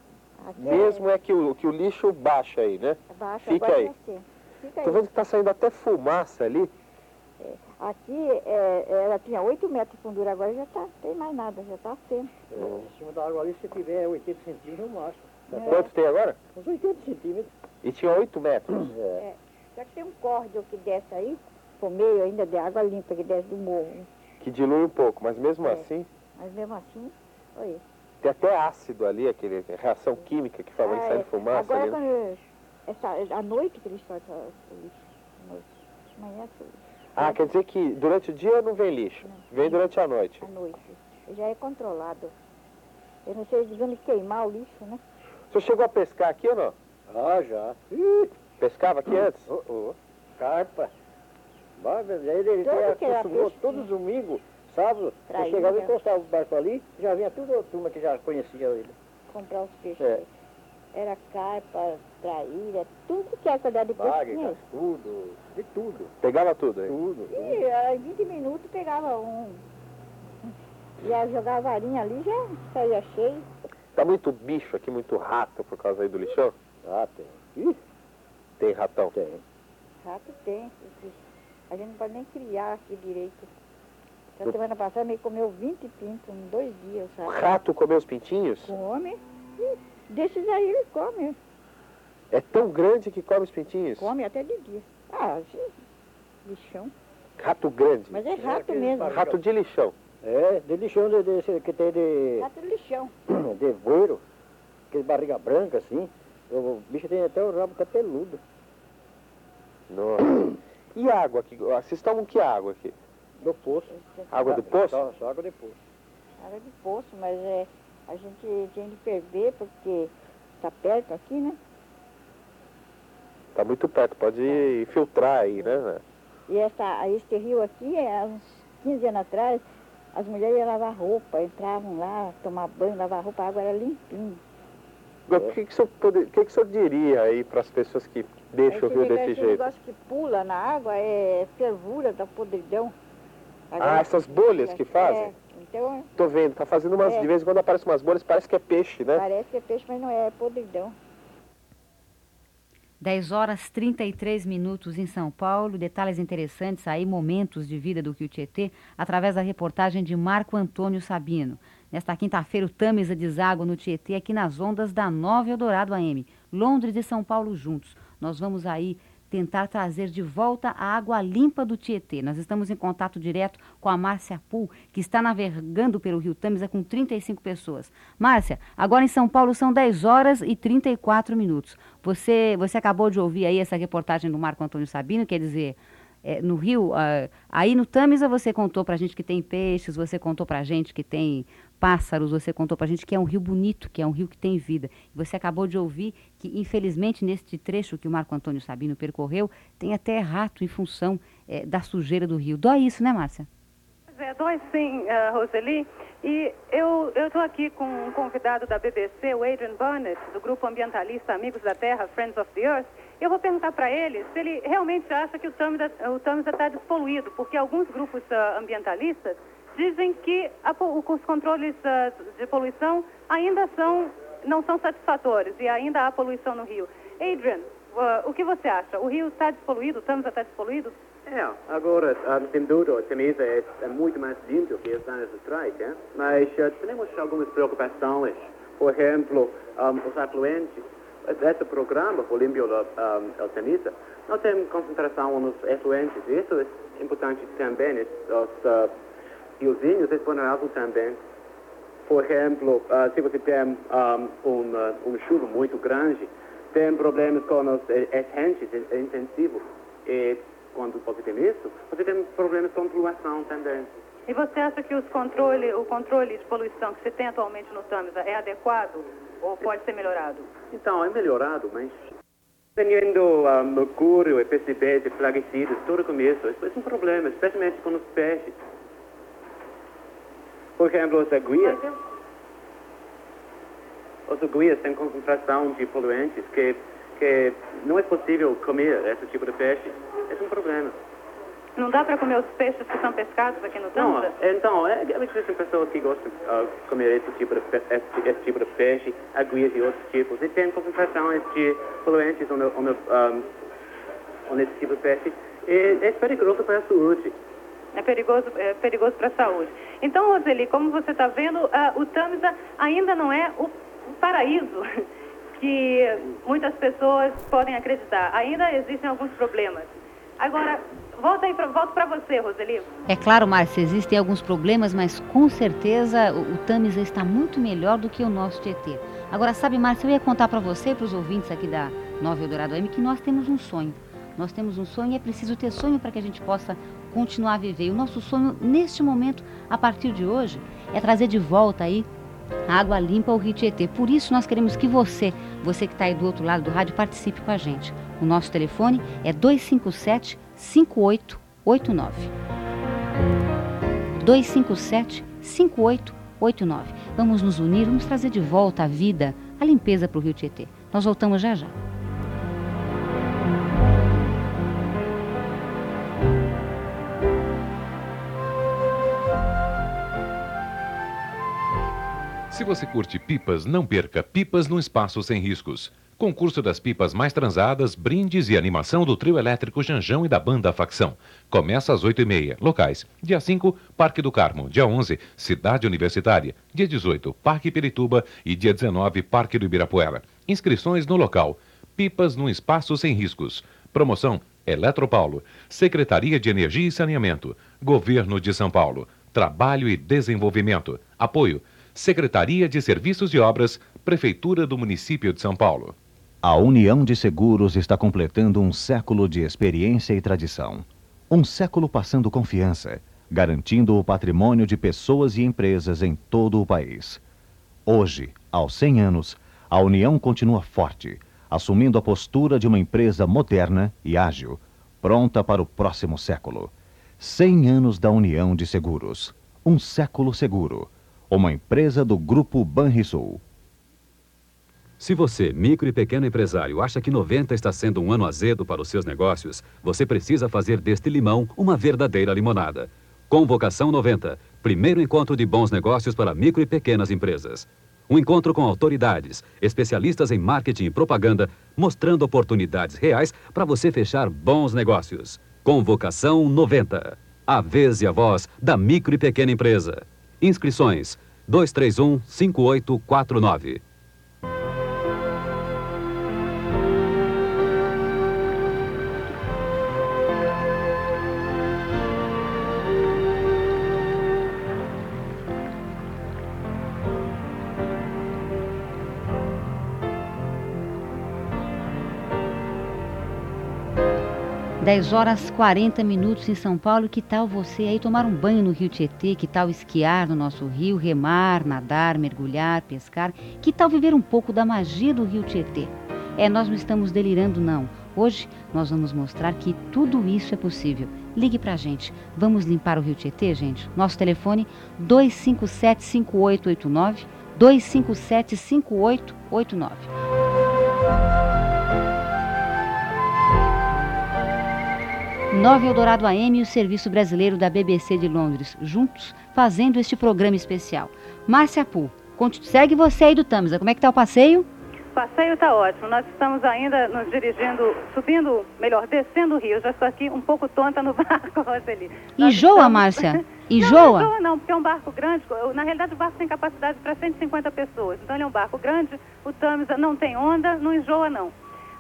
Speaker 11: mesmo é que o, que o lixo baixa aí, né?
Speaker 13: é baixo,
Speaker 11: Fica
Speaker 13: agora
Speaker 11: aí.
Speaker 13: é assim. Fica
Speaker 11: Tô
Speaker 13: aí.
Speaker 11: vendo que tá saindo até fumaça ali.
Speaker 13: Aqui é, ela tinha 8 metros de fundura, agora já tá, tem mais nada, já tá sendo.
Speaker 12: É, em cima da água ali, se tiver 80 centímetros, no máximo. Já tá
Speaker 11: Quanto tem agora?
Speaker 12: Uns 80 centímetros.
Speaker 11: E tinha 8 metros.
Speaker 12: É.
Speaker 13: É. Só que tem um córrego que desce aí, por meio ainda de água limpa que desce do morro.
Speaker 11: Que dilui um pouco, mas mesmo
Speaker 13: É.
Speaker 11: assim,
Speaker 13: Mas mesmo assim, olha.
Speaker 11: tem até ácido ali, aquele reação química que faz
Speaker 13: Ah,
Speaker 11: sair
Speaker 13: é.
Speaker 11: fumaça
Speaker 13: Agora
Speaker 11: ali.
Speaker 13: quando. Essa, à noite que eles o lixo. À noite. De manhã,
Speaker 11: Ah, quer dizer que durante o dia não vem lixo, vem durante a noite.
Speaker 13: à noite. Já é controlado. Eu não sei, eles vão queimar o lixo, né?
Speaker 11: O senhor chegou a pescar aqui ou não?
Speaker 12: Ah, já. Ih,
Speaker 11: Pescava aqui antes?
Speaker 12: oh, oh. Carpa. Ele, ele acostumou
Speaker 13: peixe,
Speaker 12: todo domingo, sábado, eu chegava e encostava o barco ali, já vinha toda a turma que já conhecia ele.
Speaker 13: Comprar os peixes.
Speaker 12: É.
Speaker 13: Era carpa, traíra, tudo que é quantidade de peixe
Speaker 12: Bagre,
Speaker 13: tinha.
Speaker 12: cascudo, de tudo.
Speaker 11: Pegava tudo aí.
Speaker 12: Tudo.
Speaker 13: E em 20 minutos pegava um. Já jogava a varinha ali, já saía cheio.
Speaker 11: Tá muito bicho aqui, muito rato por causa aí do lixão?
Speaker 12: Ah, tem. Ih,
Speaker 11: Tem ratão?
Speaker 12: tem.
Speaker 13: Rato tem. A gente não pode nem criar aqui direito. Essa semana passada me comeu 20 pintos em dois dias,
Speaker 11: O
Speaker 13: sabe?
Speaker 11: rato comeu os pintinhos?
Speaker 13: Come. Desses aí ele come.
Speaker 11: É tão grande que come os pintinhos?
Speaker 13: Come até de dia. Ah, lixão.
Speaker 11: Rato grande.
Speaker 13: Mas é rato
Speaker 12: aquele
Speaker 13: mesmo.
Speaker 12: barulho.
Speaker 11: Rato de lixão.
Speaker 12: É, de lixão de, desse que tem de,
Speaker 13: Rato de lixão. [clears throat]
Speaker 12: de voeiro, aquele barriga branca assim. O bicho tem até o rabo até peludo.
Speaker 11: Nossa. E água aqui? Vocês tomam que água aqui?
Speaker 12: Do poço.
Speaker 11: Água do poço?
Speaker 12: Só, só água de poço.
Speaker 13: Água de poço, mas é, a gente tem de ferver porque está perto aqui, né?
Speaker 11: Tá muito perto, pode filtrar aí, né?
Speaker 13: E essa, este rio aqui, é, há uns 15 anos atrás, as mulheres iam lavar roupa, entravam lá, tomar banho, lavar roupa, a água era limpinha.
Speaker 11: Agora, O que, que, o senhor que, que o senhor diria aí para as pessoas que deixam o rio desse
Speaker 13: esse
Speaker 11: jeito?
Speaker 13: negócio que pula na água é fervura da podridão.
Speaker 11: Ah, essas bolhas que fazem?
Speaker 13: É, então,
Speaker 11: Tô vendo, tá fazendo umas.
Speaker 13: É.
Speaker 11: De vez em quando aparecem umas bolhas, parece que é peixe, né?
Speaker 13: parece que é peixe, mas não é, é podridão.
Speaker 2: 10 horas 33 minutos em São Paulo. Detalhes interessantes aí, momentos de vida do Rio Tietê, através da reportagem de Marco Antônio Sabino. Nesta quinta-feira, o Tamisa deságua no Tietê, aqui nas ondas da Nova Eldorado AM. Londres e São Paulo juntos. Nós vamos aí tentar trazer de volta a água limpa do Tietê. Nós estamos em contato direto com a Márcia Pool, que está navegando pelo Rio Tamisa com 35 pessoas. Márcia, agora em São Paulo são 10 horas e 34 minutos. Você, você acabou de ouvir aí essa reportagem do Marco Antônio Sabino, quer dizer, é, no Rio, ah, aí no Tamisa você contou pra gente que tem peixes, você contou pra gente que tem pássaros, você contou pra gente que é um rio bonito, que é um rio que tem vida. Você acabou de ouvir que, infelizmente, neste trecho que o Marco Antônio Sabino percorreu, tem até rato em função eh, da sujeira do rio. Dói isso, né, Márcia?
Speaker 3: É, dói sim, eh, Roseli. E eu estou aqui com um convidado da BBC, o Adrian Burnett, do grupo ambientalista Amigos da Terra, Friends of the Earth. Eu vou perguntar para ele se ele realmente acha que o Tamisa está despoluído, porque alguns grupos ah, ambientalistas dizem que a os controles ah, de poluição ainda são, não são satisfatórios e ainda há poluição no rio. Adrian, ah, o que você acha? O rio está despoluído? O Tamisa está despoluído?
Speaker 14: É, agora, um, sem dúvida, a camisa é, é, muito mais limpa que os anos atrás, é? mas uh, temos algumas preocupações. Por exemplo, um, os afluentes. Esse programa, o Limpio um, Camisa, não tem concentração nos efluentes. Isso é importante também. Os uh, riozinhos, eles vulneráveis também. Por exemplo, uh, se você tem um, um, um chuva muito grande, tem problemas com os enchentes intensivos. E quando você tem isso, você tem problemas com poluição também.
Speaker 3: E você acha que os controle, o controle de poluição que você tem atualmente no Tamisa é adequado ou pode ser melhorado?
Speaker 14: Então, é melhorado, mas tendo mercúrio e PCBs e plaguicidas, tudo com isso, isso é um problema, especialmente com os peixes. Por exemplo, as aguias. As aguias têm concentração de poluentes que, que não é possível comer esse tipo de peixe. Esse é um problema.
Speaker 3: Não dá para comer os peixes que são pescados aqui no Tâmara?
Speaker 14: Não, então, é, existem pessoas que gostam de uh, comer esse tipo, de, esse, esse, tipo de peixe, aguias e outros tipos. E tem concentrações de poluentes onde, onde, um, nesse tipo de peixe. E é perigoso para a saúde.
Speaker 3: É perigoso, é perigoso para a saúde. Então, Roseli, como você está vendo, uh, o Tamisa ainda não é o, paraíso [laughs] que muitas pessoas podem acreditar. Ainda existem alguns problemas. Agora, volta aí pra, volto para você, Roseli.
Speaker 2: É claro, Márcia, existem alguns problemas, mas com certeza o, o Tamisa está muito melhor do que o nosso Tietê. Agora, sabe, Márcia, eu ia contar para você e para os ouvintes aqui da Nova Eldorado M que nós temos um sonho. Nós temos um sonho e é preciso ter sonho para que a gente possa continuar a viver. E o nosso sonho, neste momento, a partir de hoje, é trazer de volta aí a água limpa ao Rio Tietê. Por isso, nós queremos que você, você que está aí do outro lado do rádio, participe com a gente. O nosso telefone é 257 5889. 257 5889. Vamos nos unir, vamos trazer de volta a vida, a limpeza para o Rio Tietê. Nós voltamos já já.
Speaker 15: Se você curte pipas, não perca Pipas no Espaço Sem Riscos. Concurso das pipas mais transadas, brindes e animação do trio elétrico Janjão e da banda Facção. Começa às 8h30. Locais: dia 5, Parque do Carmo. Dia 11, Cidade Universitária. Dia 18, Parque Pirituba. E dia 19, Parque do Ibirapuera. Inscrições no local. Pipas no Espaço Sem Riscos. Promoção: Eletropaulo. Secretaria de Energia e Saneamento. Governo de São Paulo. Trabalho e Desenvolvimento. Apoio: Secretaria de Serviços e Obras. Prefeitura do Município de São Paulo.
Speaker 1: A União de Seguros está completando um século de experiência e tradição. Um século passando confiança, garantindo o patrimônio de pessoas e empresas em todo o país. Hoje, aos 100 anos, a União continua forte, assumindo a postura de uma empresa moderna e ágil, pronta para o próximo século. 100 anos da União de Seguros. Um século seguro. Uma empresa do Grupo Banrisul.
Speaker 16: Se você, micro e pequeno empresário, acha que 90 está sendo um ano azedo para os seus negócios, você precisa fazer deste limão uma verdadeira limonada. Convocação 90. Primeiro encontro de bons negócios para micro e pequenas empresas. Um encontro com autoridades, especialistas em marketing e propaganda, mostrando oportunidades reais para você fechar bons negócios. Convocação 90. A vez e a voz da micro e pequena empresa. Inscrições 231 5849.
Speaker 2: Dez horas 40 minutos em São Paulo. Que tal você aí tomar um banho no Rio Tietê? Que tal esquiar no nosso rio, remar, nadar, mergulhar, pescar? Que tal viver um pouco da magia do Rio Tietê? É, nós não estamos delirando, não. Hoje nós vamos mostrar que tudo isso é possível. Ligue pra gente. Vamos limpar o Rio Tietê, gente? Nosso telefone 257-5889, 257-5889. Nova Eldorado AM e o Serviço Brasileiro da BBC de Londres, juntos fazendo este programa especial. Márcia Pu, segue você aí do Tamisa, como é que tá o passeio?
Speaker 3: passeio está ótimo. Nós estamos ainda nos dirigindo, subindo, melhor, descendo o rio. Já estou aqui um pouco tonta no [laughs] barco, Roseli.
Speaker 2: Enjoa, estamos... Márcia? [laughs] Enjoa?
Speaker 3: Não, enjoa não, porque é um barco grande. Na realidade, o barco tem capacidade para 150 pessoas. Então, ele é um barco grande, o Tamisa não tem onda, não enjoa não.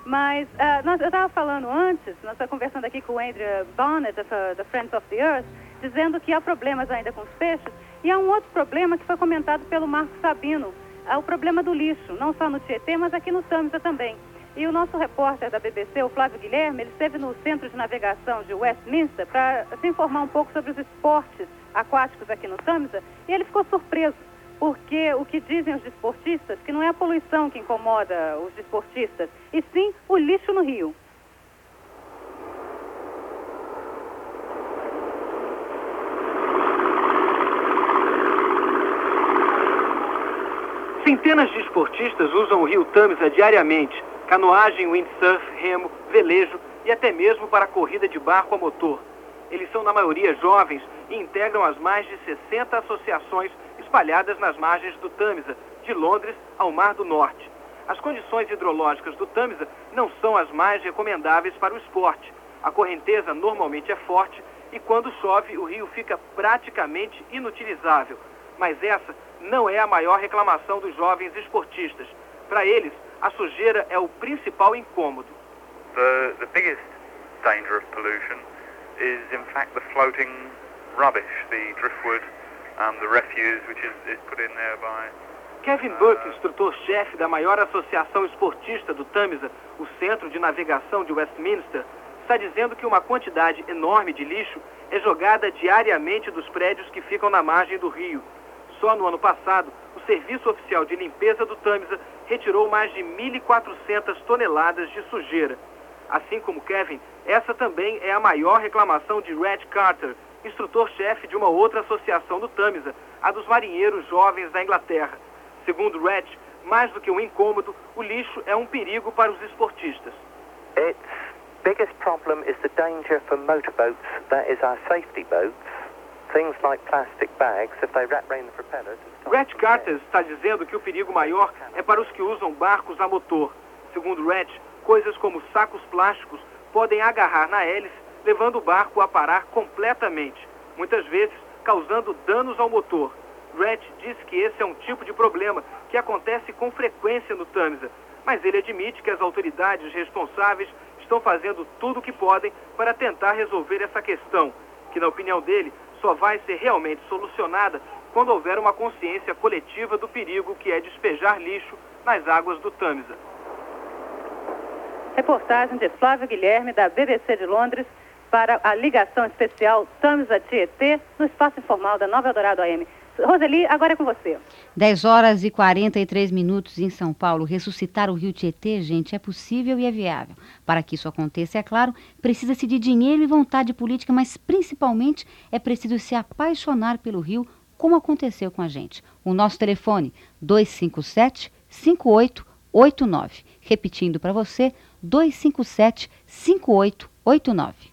Speaker 3: Mas uh, nós, eu estava falando antes, nós estamos conversando aqui com o Andrew Bonnet, da Friends of the Earth, dizendo que há problemas ainda com os peixes. E há um outro problema que foi comentado pelo Marco Sabino, é o problema do lixo, não só no Tietê, mas aqui no Tamisa também. E o nosso repórter da BBC, o Flávio Guilherme, ele esteve no Centro de Navegação de Westminster para se informar um pouco sobre os esportes aquáticos aqui no Tamisa, e ele ficou surpreso, porque o que dizem os desportistas, que não é a poluição que incomoda os desportistas, e sim o lixo no rio.
Speaker 17: Centenas de esportistas usam o rio Tamisa diariamente. Canoagem, windsurf, remo, velejo e até mesmo para corrida de barco a motor. Eles são, na maioria, jovens e integram as mais de 60 associações espalhadas nas margens do Tamisa, de Londres ao Mar do Norte. As condições hidrológicas do Tamisa não são as mais recomendáveis para o esporte. A correnteza normalmente é forte e quando chove o rio fica praticamente inutilizável. Mas essa não é a maior reclamação dos jovens esportistas. Para eles, a sujeira é o principal incômodo.
Speaker 18: The, the biggest danger of pollution is in fact the floating rubbish, the driftwood and the refuse which is, is put in there by
Speaker 17: Kevin Burke, instrutor-chefe da maior associação esportista do Tamisa, o Centro de Navegação de Westminster, está dizendo que uma quantidade enorme de lixo é jogada diariamente dos prédios que ficam na margem do rio. Só no ano passado, o Serviço Oficial de Limpeza do Tamisa retirou mais de 1.400 toneladas de sujeira. Assim como Kevin, essa também é a maior reclamação de Red Carter, instrutor-chefe de uma outra associação do Tamisa, a dos marinheiros jovens da Inglaterra. Segundo Red, mais do que um incômodo, o lixo é um perigo para os esportistas.
Speaker 19: Its biggest problem is the danger for motorboats, that is our safety boats. Things like plastic bags, if they wrap around the propellers...
Speaker 17: Red Carter está dizendo que o perigo maior é para os que usam barcos a motor. Segundo Red, coisas como sacos plásticos podem agarrar na hélice, levando o barco a parar completamente, muitas vezes causando danos ao motor. Red diz que esse é um tipo de problema que acontece com frequência no Tamisa, mas ele admite que as autoridades responsáveis estão fazendo tudo o que podem para tentar resolver essa questão, que, na opinião dele, só vai ser realmente solucionada quando houver uma consciência coletiva do perigo que é despejar lixo nas águas do Tamisa.
Speaker 3: Reportagem de Flávio Guilherme, da BBC de Londres, para a ligação especial Tamisa Tietê, no espaço informal da Nova Eldorado AM. Roseli, agora é com você.
Speaker 2: 10 horas e 43 minutos em São Paulo. Ressuscitar o rio Tietê, gente, é possível e é viável. Para que isso aconteça, é claro, precisa-se de dinheiro e vontade política, mas principalmente é preciso se apaixonar pelo rio, como aconteceu com a gente. O nosso telefone 257 5889. Repetindo para você, 257 5889.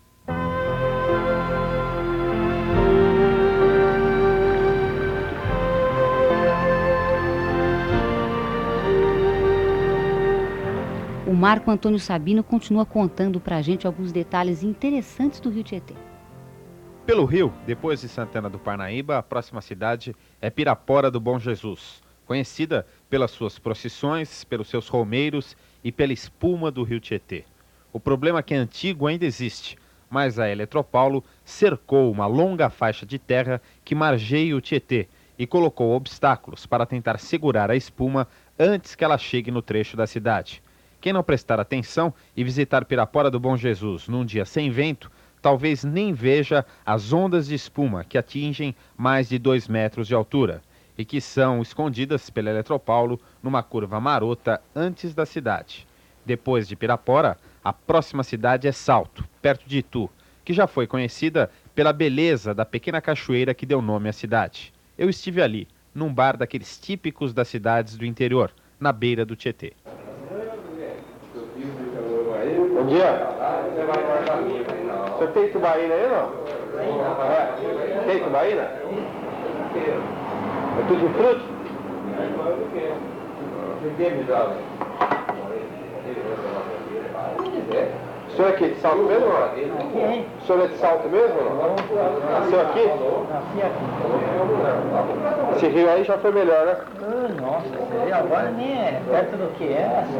Speaker 2: Marco Antônio Sabino continua contando para a gente alguns detalhes interessantes do Rio Tietê.
Speaker 10: Pelo rio, depois de Santana do Parnaíba, a próxima cidade é Pirapora do Bom Jesus, conhecida pelas suas procissões, pelos seus romeiros e pela espuma do Rio Tietê. O problema é que é antigo ainda existe, mas a Eletropaulo cercou uma longa faixa de terra que margeia o Tietê e colocou obstáculos para tentar segurar a espuma antes que ela chegue no trecho da cidade. Quem não prestar atenção e visitar Pirapora do Bom Jesus num dia sem vento, talvez nem veja as ondas de espuma que atingem mais de dois metros de altura e que são escondidas pela Eletropaulo numa curva marota antes da cidade. Depois de Pirapora, a próxima cidade é Salto, perto de Itu, que já foi conhecida pela beleza da pequena cachoeira que deu nome à cidade. Eu estive ali, num bar daqueles típicos das cidades do interior, na beira do Tietê.
Speaker 11: Bom dia. Você tem tubaína aí não? É. Tem tubaína? É tudo de fruto? O senhor é aqui de salto mesmo ou não? O senhor é de salto mesmo ou não? Nasceu aqui?
Speaker 12: Nasci aqui.
Speaker 11: Esse rio aí já foi melhor, né?
Speaker 12: Ah, nossa, esse rio agora nem é perto do que era. Esse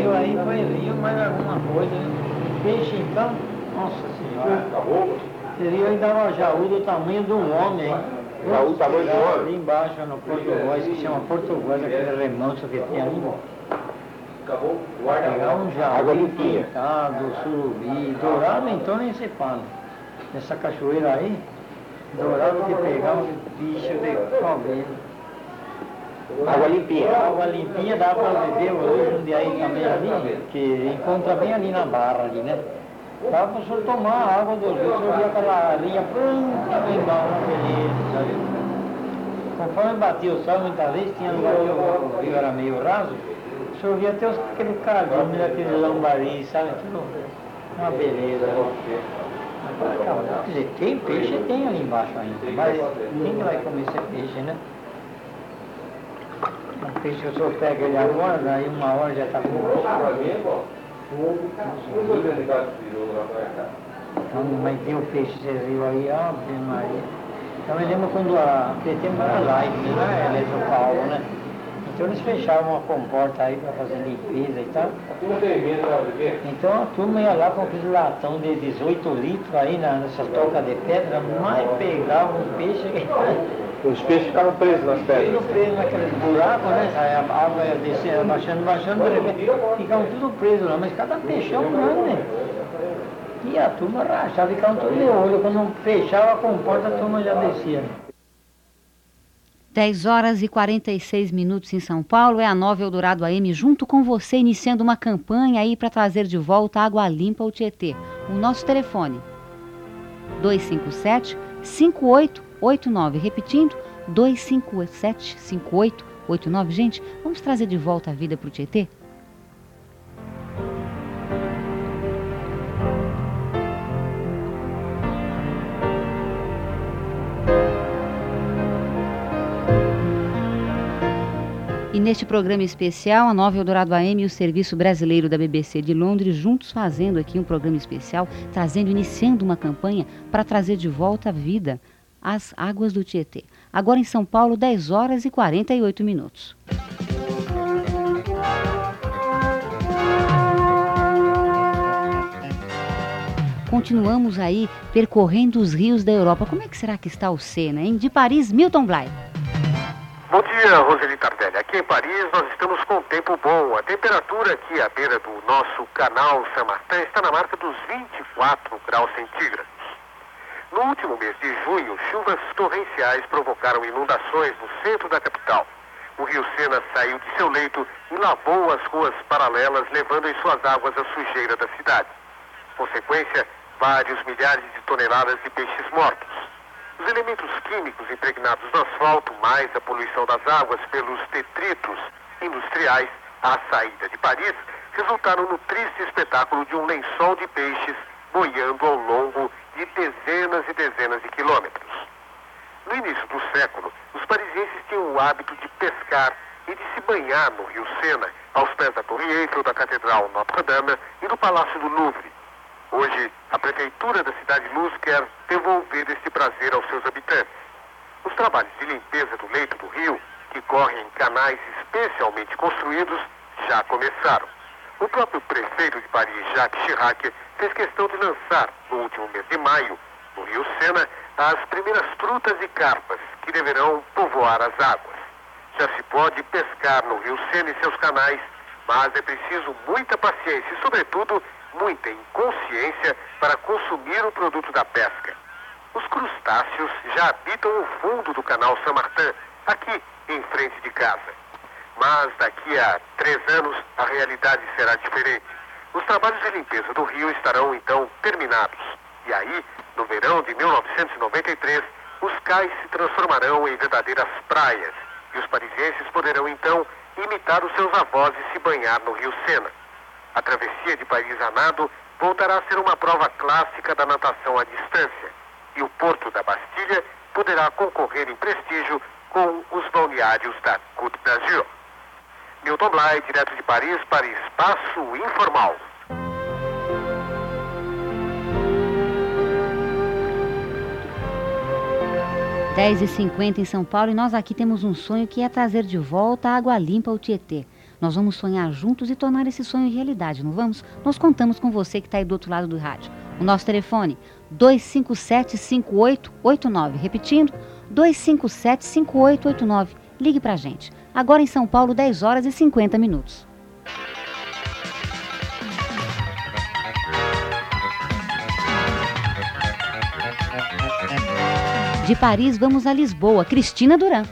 Speaker 12: rio aí foi rio, mas alguma coisa. Peixe então, nossa senhora. Esse rio aí dava jaú do tamanho de um homem, hein?
Speaker 11: Jaú do tamanho de um homem?
Speaker 12: Ali embaixo no Porto Góis, que chama Porto Góis, aquele remanso que tem ali. Pegar um jaú pintado, surubi, dourado então nem se fala. Nessa cachoeira aí, dourado que pegar um bicho de cabelo.
Speaker 11: Água limpinha.
Speaker 12: Água limpinha dá para beber hoje, um dia aí também ali, que encontra bem ali na barra ali, né? Dá para o senhor tomar a água do rio, o senhor via aquela linha branca, bem uma beleza? Conforme batia o sol, muitas vezes tinha lugar que o rio era meio raso, o senhor via até os, aquele cardume daquele lambari, sabe? Tudo uma beleza. Agora, calma, quer dizer, tem peixe, tem ali embaixo ainda, mas quem que vai comer esse peixe, né? Um peixe que o senhor pega ele agora, daí uma hora já está com então, mas tem o peixe você viu aí, Ave Maria. Então eu lembro quando a PT era live, né? Ela é São Paulo, né? Então eles fechavam a comporta aí para fazer limpeza e tal. Então a turma ia lá com aquele latão de 18 litros aí na, nessas tocas de pedra, mas pegava um peixe [laughs]
Speaker 11: Os peixes ficavam presos nas pedras.
Speaker 12: Tudo preso naqueles buracos, né? A água ia descendo, baixando, baixando, de repente ficavam tudo presos lá, mas cada peixão grande, né? E a turma rachava, ficavam tudo de olho. Quando fechava a comporta, a turma já descia.
Speaker 2: 10 horas e 46 minutos em São Paulo. É a Nova Eldorado AM junto com você, iniciando uma campanha aí para trazer de volta água limpa ao Tietê. O nosso telefone 257 5889. Repetindo, 257 5889. Gente, vamos trazer de volta a vida para o Tietê? Neste programa especial, a Nova Eldorado AM e o Serviço Brasileiro da BBC de Londres, juntos fazendo aqui um programa especial, trazendo, iniciando uma campanha para trazer de volta a vida às águas do Tietê. Agora em São Paulo, 10 horas e 48 minutos. Continuamos aí percorrendo os rios da Europa. Como é que será que está o Sena, hein? De Paris, Milton Bly.
Speaker 20: Bom dia, Roseli Tardelli. Aqui em Paris nós estamos com tempo bom. A temperatura aqui à beira do nosso canal Saint-Martin está na marca dos 24 graus centígrados. No último mês de junho, chuvas torrenciais provocaram inundações no centro da capital. O rio Sena saiu de seu leito e lavou as ruas paralelas, levando em suas águas a sujeira da cidade. Consequência, vários milhares de toneladas de peixes mortos. Os elementos químicos impregnados no asfalto, mais a poluição das águas pelos detritos industriais à saída de Paris, resultaram no triste espetáculo de um lençol de peixes boiando ao longo de dezenas e dezenas de quilômetros. No início do século, os parisienses tinham o hábito de pescar e de se banhar no rio Sena, aos pés da Torre Eiffel, da Catedral Notre-Dame e do Palácio do Louvre. Hoje, a Prefeitura da Cidade Luz quer devolver este prazer aos seus habitantes. Os trabalhos de limpeza do leito do rio, que correm em canais especialmente construídos, já começaram. O próprio prefeito de Paris, Jacques Chirac, fez questão de lançar, no último mês de maio, no rio Sena, as primeiras frutas e carpas que deverão povoar as águas. Já se pode pescar no rio Sena e seus canais, mas é preciso muita paciência e, sobretudo, muita inconsciência para consumir o produto da pesca. Os crustáceos já habitam o fundo do canal São Martin, aqui em frente de casa. Mas daqui a três anos a realidade será diferente. Os trabalhos de limpeza do rio estarão então terminados. E aí, no verão de 1993, os cais se transformarão em verdadeiras praias e os parisienses poderão então imitar os seus avós e se banhar no rio Sena. A travessia de Paris a nado voltará a ser uma prova clássica da natação à distância e o porto da Bastilha poderá concorrer em prestígio com os balneários da Côte d'Azur. Milton Blay, direto de Paris, para Espaço Informal.
Speaker 2: E cinquenta em São Paulo e nós aqui temos um sonho que é trazer de volta a água limpa ao Tietê. Nós vamos sonhar juntos e tornar esse sonho realidade, não vamos? Nós contamos com você que está aí do outro lado do rádio. O nosso telefone 257-5889. Repetindo, 257-5889. Ligue para gente. Agora em São Paulo, 10 horas e 50 minutos. De Paris, vamos a Lisboa. Cristina Duran.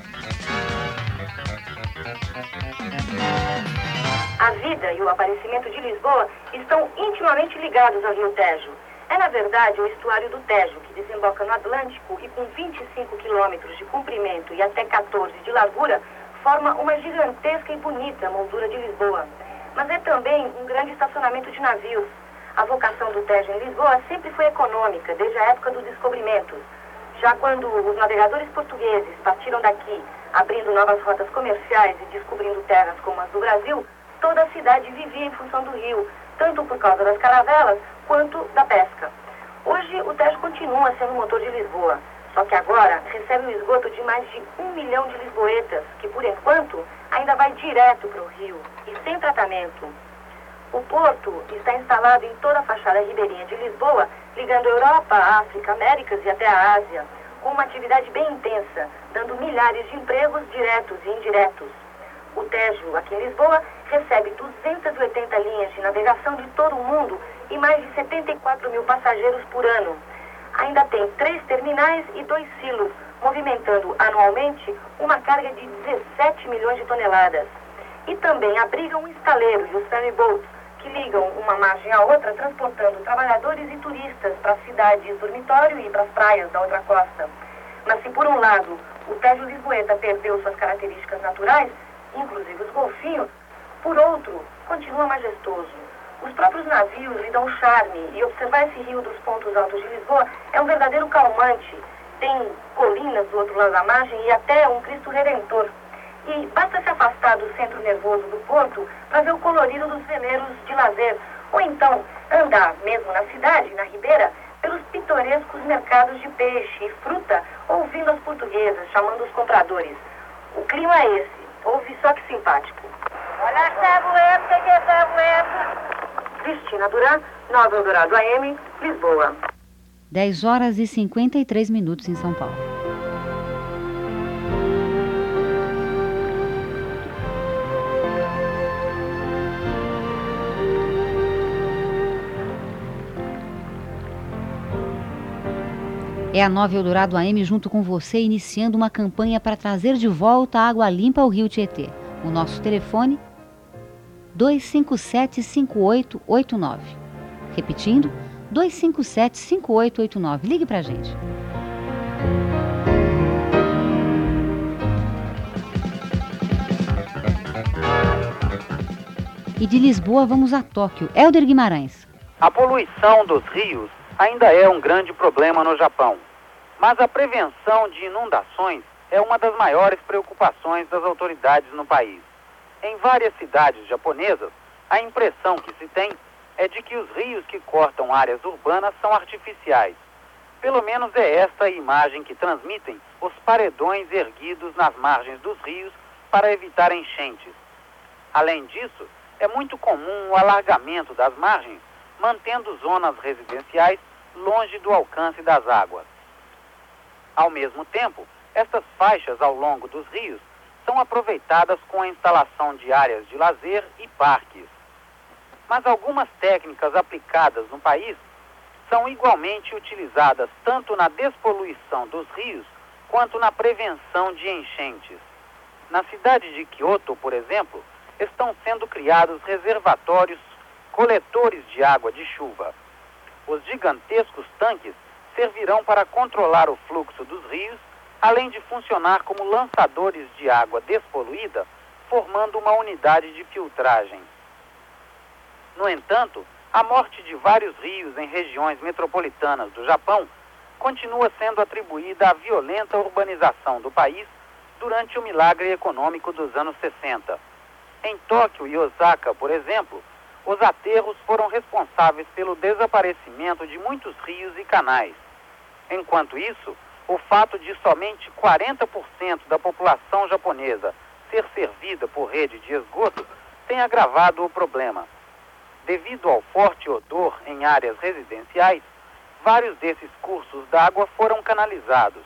Speaker 21: E o aparecimento de Lisboa estão intimamente ligados ao Rio Tejo. É, na verdade, o estuário do Tejo, que desemboca no Atlântico e com 25 quilômetros de comprimento e até 14 de largura, forma uma gigantesca e bonita moldura de Lisboa. Mas é também um grande estacionamento de navios. A vocação do Tejo em Lisboa sempre foi econômica, desde a época do descobrimento. Já quando os navegadores portugueses partiram daqui, abrindo novas rotas comerciais e descobrindo terras como as do Brasil, toda a cidade vivia em função do rio, tanto por causa das caravelas quanto da pesca. Hoje, o Tejo continua sendo o motor de Lisboa, só que agora recebe o esgoto de mais de um milhão de lisboetas, que por enquanto ainda vai direto para o rio e sem tratamento. O porto está instalado em toda a fachada ribeirinha de Lisboa, ligando Europa, África, Américas e até a Ásia, com uma atividade bem intensa, dando milhares de empregos diretos e indiretos. O Tejo, aqui em Lisboa, recebe 280 linhas de navegação de todo o mundo e mais de 74 mil passageiros por ano. Ainda tem três terminais e dois silos, movimentando anualmente uma carga de 17 milhões de toneladas. E também abriga um estaleiro e os ferryboats, que ligam uma margem à outra, transportando trabalhadores e turistas para as cidades dormitório e para as praias da outra costa. Mas se por um lado o Tejo Lisboeta perdeu suas características naturais, inclusive os golfinhos, por outro, continua majestoso. Os próprios navios lhe dão charme e observar esse rio dos pontos altos de Lisboa é um verdadeiro calmante. Tem colinas do outro lado da margem e até um Cristo Redentor. E basta se afastar do centro nervoso do porto para ver o colorido dos veleiros de lazer, ou então andar, mesmo na cidade, na ribeira, pelos pitorescos mercados de peixe e fruta, ouvindo as portuguesas, chamando os compradores. O clima é esse. Ouve só que simpático. Olha, Sabueto, que é Sabueto? Cristina Duran, Nova Eldorado AM, Lisboa.
Speaker 2: 10 horas e 53 minutos em São Paulo. É a Nova Eldorado AM junto com você iniciando uma campanha para trazer de volta a água limpa ao Rio Tietê. O nosso telefone 257-5889. Repetindo, 257-5889. Ligue para a gente. E de Lisboa vamos a Tóquio. Helder Guimarães.
Speaker 22: A poluição dos rios ainda é um grande problema no Japão, mas a prevenção de inundações é uma das maiores preocupações das autoridades no país. Em várias cidades japonesas, a impressão que se tem é de que os rios que cortam áreas urbanas são artificiais. Pelo menos é esta a imagem que transmitem os paredões erguidos nas margens dos rios para evitar enchentes. Além disso, é muito comum o alargamento das margens, mantendo zonas residenciais longe do alcance das águas. Ao mesmo tempo, estas faixas ao longo dos rios são aproveitadas com a instalação de áreas de lazer e parques. Mas algumas técnicas aplicadas no país são igualmente utilizadas tanto na despoluição dos rios quanto na prevenção de enchentes. Na cidade de Kyoto, por exemplo, estão sendo criados reservatórios coletores de água de chuva. Os gigantescos tanques servirão para controlar o fluxo dos rios, além de funcionar como lançadores de água despoluída, formando uma unidade de filtragem. No entanto, a morte de vários rios em regiões metropolitanas do Japão continua sendo atribuída à violenta urbanização do país durante o milagre econômico dos anos 60. Em Tóquio e Osaka, por exemplo, os aterros foram responsáveis pelo desaparecimento de muitos rios e canais. Enquanto isso, o fato de somente 40% da população japonesa ser servida por rede de esgoto tem agravado o problema. Devido ao forte odor em áreas residenciais, vários desses cursos d'água foram canalizados.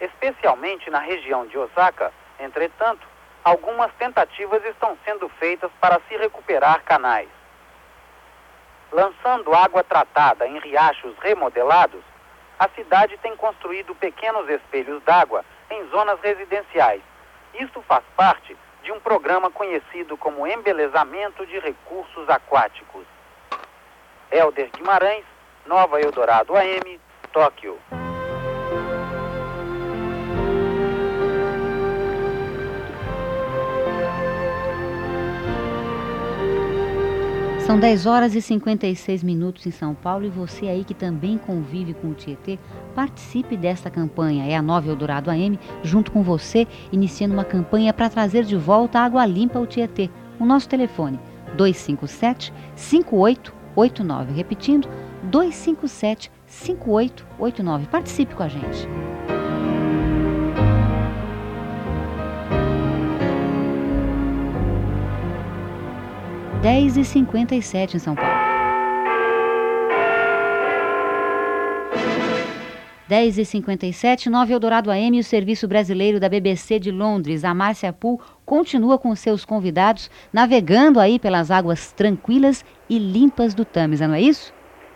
Speaker 22: Especialmente na região de Osaka, entretanto, algumas tentativas estão sendo feitas para se recuperar canais. Lançando água tratada em riachos remodelados, a cidade tem construído pequenos espelhos d'água em zonas residenciais. Isso faz parte de um programa conhecido como Embelezamento de Recursos Aquáticos. Helder Guimarães, Nova Eldorado AM, Tóquio.
Speaker 2: São 10 horas e 56 minutos em São Paulo e você aí que também convive com o Tietê, participe desta campanha. É a Nova Eldorado AM, junto com você, iniciando uma campanha para trazer de volta a água limpa ao Tietê. O nosso telefone 257 5889. Repetindo, 257 5889. Participe com a gente. 10 e 57 em São Paulo. 10 e 57 9 Eldorado AM, o serviço brasileiro da BBC de Londres. A Márcia Pool continua com seus convidados navegando aí pelas águas tranquilas e limpas do Tamisa, não é isso?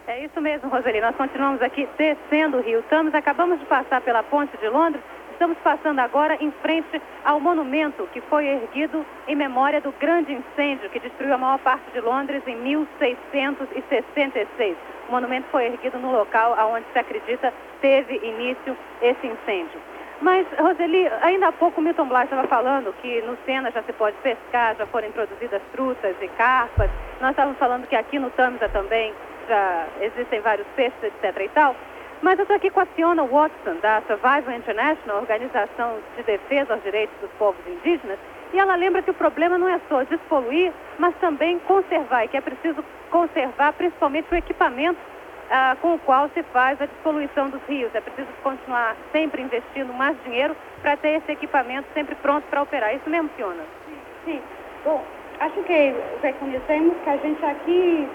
Speaker 3: É isso mesmo, Roseli. Nós continuamos aqui descendo o rio Tamisa. Acabamos de passar pela ponte de Londres Estamos passando agora em frente ao monumento que foi erguido em memória do grande incêndio que destruiu a maior parte de Londres em 1666. O monumento foi erguido no local onde se acredita teve início esse incêndio. Mas, Roseli, ainda há pouco o Milton Blas estava falando que no Sena já se pode pescar, já foram introduzidas trutas e carpas. Nós estávamos falando que aqui no Tamisa também já existem vários peixes, etc. e tal. Mas eu estou aqui com a Fiona Watson, da Survival International, organização de defesa aos direitos dos povos indígenas, e ela lembra que o problema não é só despoluir, mas também conservar, e que é preciso conservar principalmente o equipamento ah, com o qual se faz a despoluição dos rios. É preciso continuar sempre investindo mais dinheiro para ter esse equipamento sempre pronto para operar. Isso mesmo, Fiona?
Speaker 23: Sim. Sim. Bom, acho que reconhecemos que a gente aqui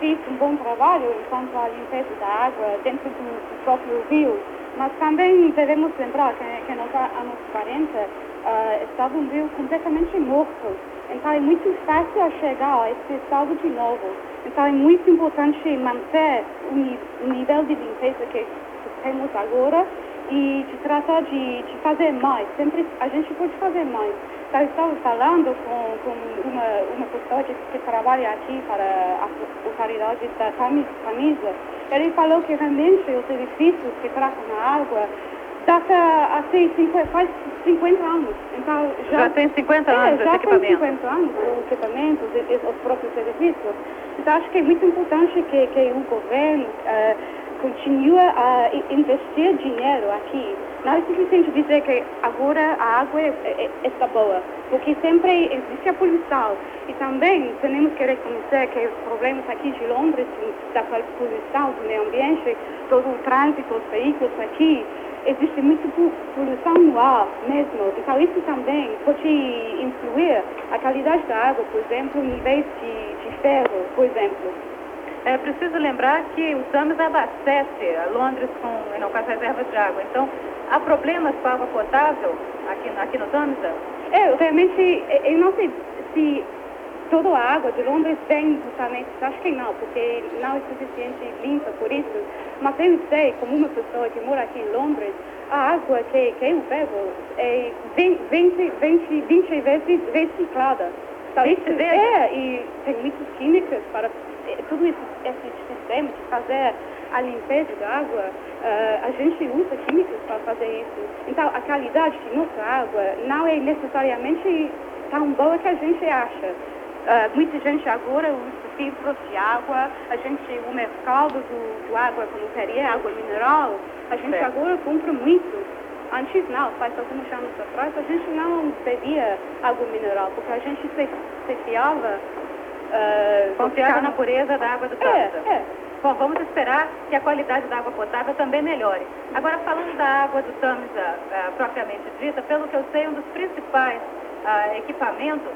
Speaker 23: fiz um bom trabalho quanto à limpeza da água dentro do, próprio rio, mas também devemos lembrar que, que nos anos 40 uh, estava um rio completamente morto. Então é muito fácil chegar a esse estado de novo. Então é muito importante manter o nível de limpeza que temos agora e de tratar de, de fazer mais. Sempre a gente pode fazer mais eu estava falando com, com uma, uma pessoa que, que, trabalha aqui para a autoridade da camisa. Ele falou que realmente os edifícios que tratam a água data assim, 50, faz 50 anos.
Speaker 3: Então, já, já tem 50 é, anos
Speaker 23: já
Speaker 3: equipamento.
Speaker 23: tem 50 anos o equipamento, os, os próprios edifícios. Então acho que é muito importante que, que o governo uh, continue a investir dinheiro aqui não é suficiente dizer que agora a água é, é, está boa, porque sempre existe a poluição. E também temos que reconhecer que os problemas aqui de Londres, da poluição do meio ambiente, todo o trânsito, os veículos aqui, existe muita poluição no ar mesmo. Então isso também pode influir a qualidade da água, por exemplo, níveis de, de ferro, por exemplo.
Speaker 3: É preciso lembrar que o Thames abastece Londres com, não, com as reservas de água. Então, há problemas com a água potável aqui, aqui no Tamisa?
Speaker 23: É, realmente, eu não sei se toda a água de Londres vem justamente, acho que não, porque não é suficiente limpa por isso, mas eu sei, como uma pessoa que mora aqui em Londres, a água que, que eu bebo é 20, 20, 20 vezes reciclada.
Speaker 3: 20 vezes?
Speaker 23: É, e tem muitos químicos para tudo isso, esse sistema de fazer a limpeza da água, uh, a gente usa químicos para fazer isso. Então, a qualidade de nossa água não é necessariamente tão boa que a gente acha. Uh, muita gente agora usa filtros de água, a gente, o mercado do, do água, como seria água mineral, a gente agora compra muito antes não, faz alguns anos atrás, a gente não bebia água mineral, porque a gente se, se fiava... Uh,
Speaker 3: Confiava na pureza da água do Tâmisa.
Speaker 23: É, é.
Speaker 3: Bom, vamos esperar que a qualidade da água potável também melhore. Agora, falando da água do Tâmisa uh, propriamente dita, pelo que eu sei, um dos principais uh, equipamentos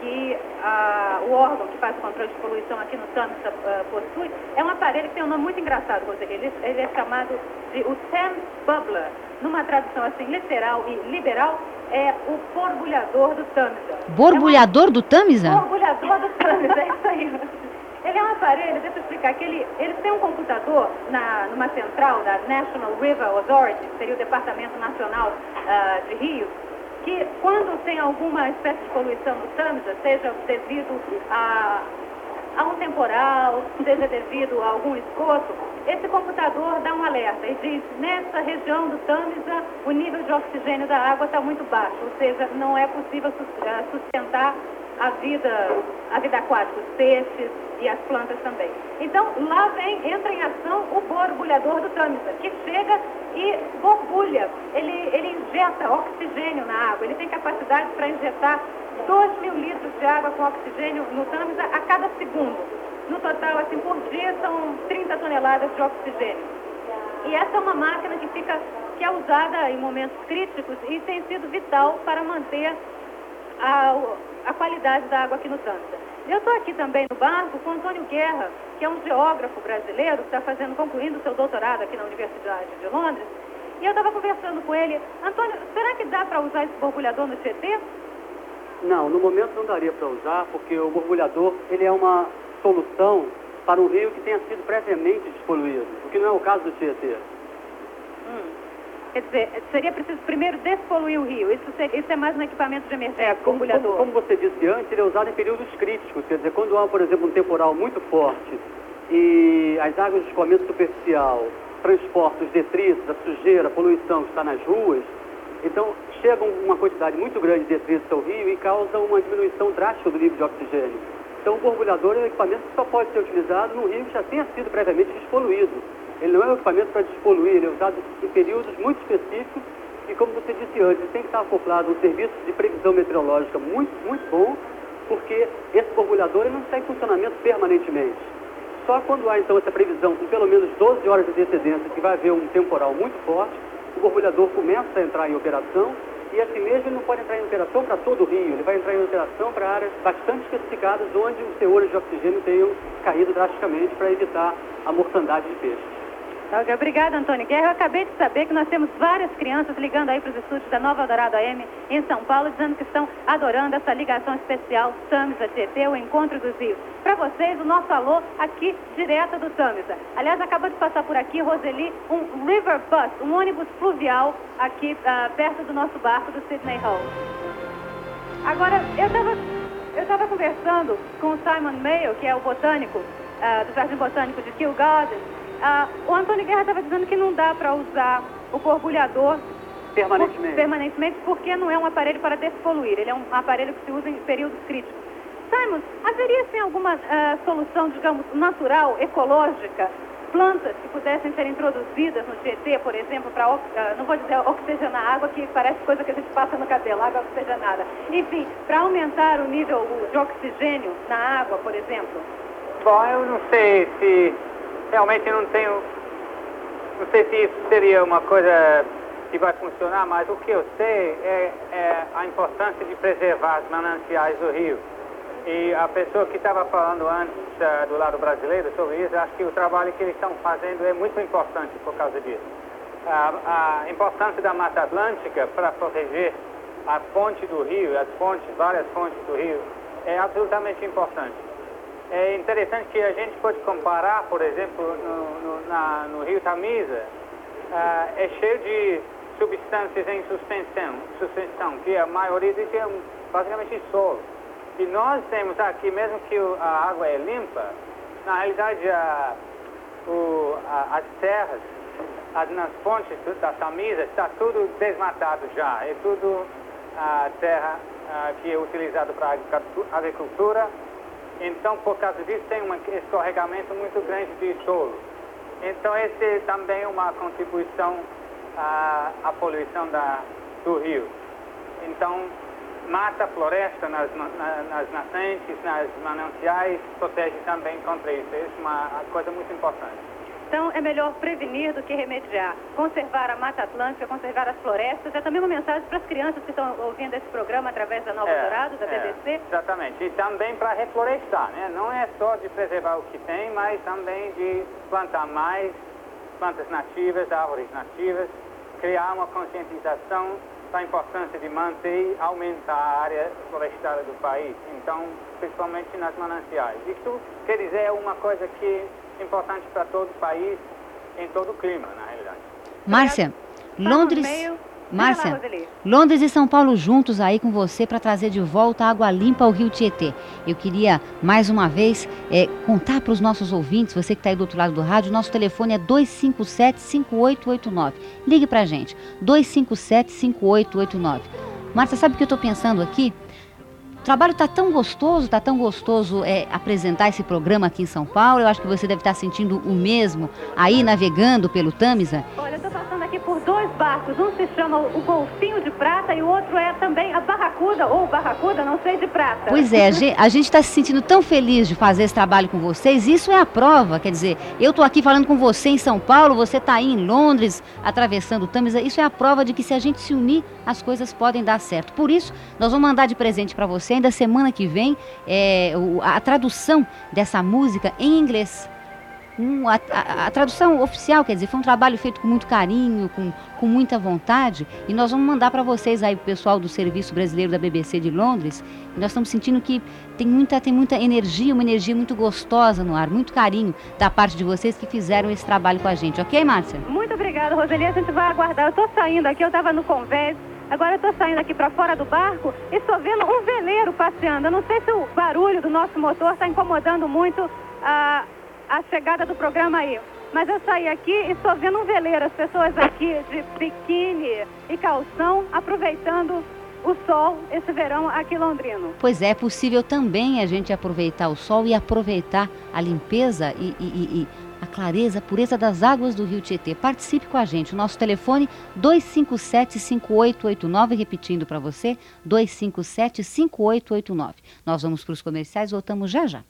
Speaker 3: que uh, o órgão que faz o controle de poluição aqui no Tâmisa possui é um aparelho que tem um nome muito engraçado, Roseli. Ele, ele é chamado de o Thames Bubbler. Numa tradução assim literal e liberal, é o borbulhador do Tâmisa.
Speaker 2: Borbulhador é do Tâmisa? [laughs]
Speaker 3: Borbulhador do Tâmisa, é isso aí. Ele é um aparelho, deixa eu explicar, que ele, ele tem um computador na, numa central da National River Authority, que seria o Departamento Nacional uh, de Rios, que quando tem alguma espécie de poluição no Tâmisa, seja devido a, a um temporal, seja devido a algum esgoto, esse computador dá um alerta e diz, nessa região do Tâmisa, o nível de oxigênio da água está muito baixo, ou seja, não é possível ah, sustentar a vida, a vida aquática, os peixes e as plantas também. Então, lá vem, entra em ação o borbulhador do Tâmisa, que chega e borbulha, ele, ele injeta oxigênio na água, ele tem capacidade para injetar 2 mil litros de água com oxigênio no Tâmisa a cada segundo. No total, assim, por dia são 30 toneladas de oxigênio. E essa é uma máquina que fica, que é usada em momentos críticos e tem sido vital para manter a, a qualidade da água aqui no Tâmisa. Eu estou aqui também no barco com Antônio Guerra, que é um geógrafo brasileiro que está fazendo, concluindo seu doutorado aqui na Universidade de Londres. E eu estava conversando com ele. Antônio, será que dá para usar esse borbulhador no Tietê?
Speaker 24: Não, no momento não daria para usar, porque o borbulhador ele é uma solução para um rio que tenha sido previamente despoluído, o que não é o caso do Tietê.
Speaker 3: Quer dizer, seria preciso primeiro despoluir o rio. Isso, seria, isso é mais um equipamento de emergência, é,
Speaker 24: como, como, como, você disse antes, ele é usado em períodos críticos. Quer dizer, quando há, por exemplo, um temporal muito forte e as águas de escoamento superficial transportam os detritos, a sujeira, a poluição que está nas ruas, então chega uma quantidade muito grande de detritos ao rio e causa uma diminuição drástica do nível de oxigênio. Então o borbulhador é um equipamento que só pode ser utilizado no rio que já tenha sido previamente despoluído. Ele não é um equipamento para despoluir, ele é usado em períodos muito específicos e, como você disse antes, ele tem que estar acoplado a um serviço de previsão meteorológica muito, muito bom, porque esse borbulhador não está em funcionamento permanentemente. Só quando há, então, essa previsão com pelo menos 12 horas de antecedência que vai haver um temporal muito forte, o borbulhador começa a entrar em operação e assim mesmo ele não pode entrar em operação para todo o rio, ele vai entrar em operação para áreas bastante especificadas onde os teores de oxigênio tenham caído drasticamente para evitar a mortandade de peixes.
Speaker 3: Obrigada, Antônio Guerra. Eu acabei de saber que nós temos várias crianças ligando aí para os estúdios da Nova Dourado AM em São Paulo, dizendo que estão adorando essa ligação especial Tamisa Tietê, o Encontro dos Rios. Para vocês, o nosso alô aqui, direto do Tamisa. Aliás, acabou de passar por aqui, Roseli, um River Bus, um ônibus fluvial aqui uh, perto do nosso barco do Sydney Hall. Agora, eu estava eu tava conversando com o Simon Mayo, que é o botânico uh, do Jardim Botânico de Kew Gardens, ah, o Antônio Guerra estava dizendo que não dá para usar o borbulhador
Speaker 24: permanentemente.
Speaker 3: Por, permanentemente porque não é um aparelho para despoluir, ele é um aparelho que se usa em períodos críticos. Simon, haveria sim alguma uh, solução, digamos, natural, ecológica, plantas que pudessem ser introduzidas no Tietê, por exemplo, para, uh, não vou dizer oxigenar água, que parece coisa que a gente passa no cabelo, água oxigenada. Enfim, para aumentar o nível de oxigênio na água, por exemplo?
Speaker 25: Bom, eu não sei se realmente não tenho. Não sei se isso seria uma coisa que vai funcionar, mas o que eu sei é, é a importância de preservar os mananciais do rio. E a pessoa que estava falando antes uh, do lado brasileiro sobre isso, acho que o trabalho que eles estão fazendo é muito importante por causa disso. a importância da Mata Atlântica para proteger a fonte do rio, as fontes, várias fontes do rio, é absolutamente importante. É interessante que a gente pode comparar, por exemplo, no, no, na, no rio Tamisa, uh, é cheio de substâncias em suspensão, suspensão, que a maioria deles é basicamente solo. E nós temos aqui, mesmo que a água é limpa, na realidade a, o, a, as terras, as, nas fontes da Tamisa, está tudo desmatado já. É tudo a terra que é utilizada para agricultura então, por causa disso, tem um escorregamento muito grande de solo. Então, esse é também uma contribuição a, a poluição da, do rio. Então, mata a floresta nas, na, nas nascentes, nas mananciais, protege também contra isso. Isso é uma coisa muito importante.
Speaker 3: Então, é melhor prevenir do que remediar. Conservar a Mata Atlântica, conservar as florestas. É também uma mensagem para as crianças que estão ouvindo esse programa através da Nova
Speaker 25: É,
Speaker 3: Dourado, da
Speaker 25: é,
Speaker 3: BBC.
Speaker 25: Exatamente. E também para reflorestar, né? Não é só de preservar o que tem, mas também de plantar mais plantas nativas, árvores nativas, criar uma conscientização da importância de manter e aumentar a área florestada do país. Então, principalmente nas mananciais. Isso, quer dizer, é uma coisa que é importante para todo o país, em todo o clima, na realidade.
Speaker 2: Márcia, Londres. Márcia. Londres e São Paulo juntos aí com você para trazer de volta a água limpa ao Rio Tietê. Eu queria, mais uma vez, eh, contar para os nossos ouvintes, você que está aí do outro lado do rádio, nosso telefone é 257-5889. Ligue para a gente, 257-5889. Márcia, sabe o que eu estou pensando aqui? O trabalho está tão gostoso, está tão gostoso é, apresentar esse programa aqui em São Paulo. Eu acho que você deve estar sentindo o mesmo aí navegando pelo Tamisa.
Speaker 3: Olha, eu por dois barcos. Um se chama o Golfinho de Prata e o outro é também a Barracuda, ou Barracuda, não sei, de prata.
Speaker 2: Pois é, a gen- a gente está se sentindo tão feliz de fazer esse trabalho com vocês. Isso é a prova, quer dizer, eu estou aqui falando com você em São Paulo, você está aí em Londres, atravessando o Tamisa. Isso é a prova de que se a gente se unir, as coisas podem dar certo. Por isso, nós vamos mandar de presente para você ainda semana que vem é, a tradução dessa música em inglês. Um, a, a- a tradução oficial, quer dizer, foi um trabalho feito com muito carinho, com, com muita vontade, e nós vamos mandar para vocês aí, o pessoal do Serviço Brasileiro da BBC de Londres. Nós estamos sentindo que tem muita, tem muita energia, uma energia muito gostosa no ar, muito carinho da parte de vocês que fizeram esse trabalho com a gente, ok, Márcia?
Speaker 3: Muito obrigada, Roseli. A gente vai aguardar. Eu estou saindo aqui, eu estava no convés. Agora eu estou saindo aqui para fora do barco e estou vendo um veleiro passeando. Eu não sei se o barulho do nosso motor está incomodando muito a, a chegada do programa aí. Mas eu saí aqui e estou vendo um veleiro, as pessoas aqui de biquíni e calção aproveitando o sol esse verão aqui londrino.
Speaker 2: Pois é, é possível também a gente aproveitar o sol e aproveitar a limpeza e, e- e- e a clareza, a pureza das águas do Rio Tietê. Participe com a gente. O nosso telefone 257-5889, repetindo para você, 257-5889. Nós vamos para os comerciais, voltamos já já.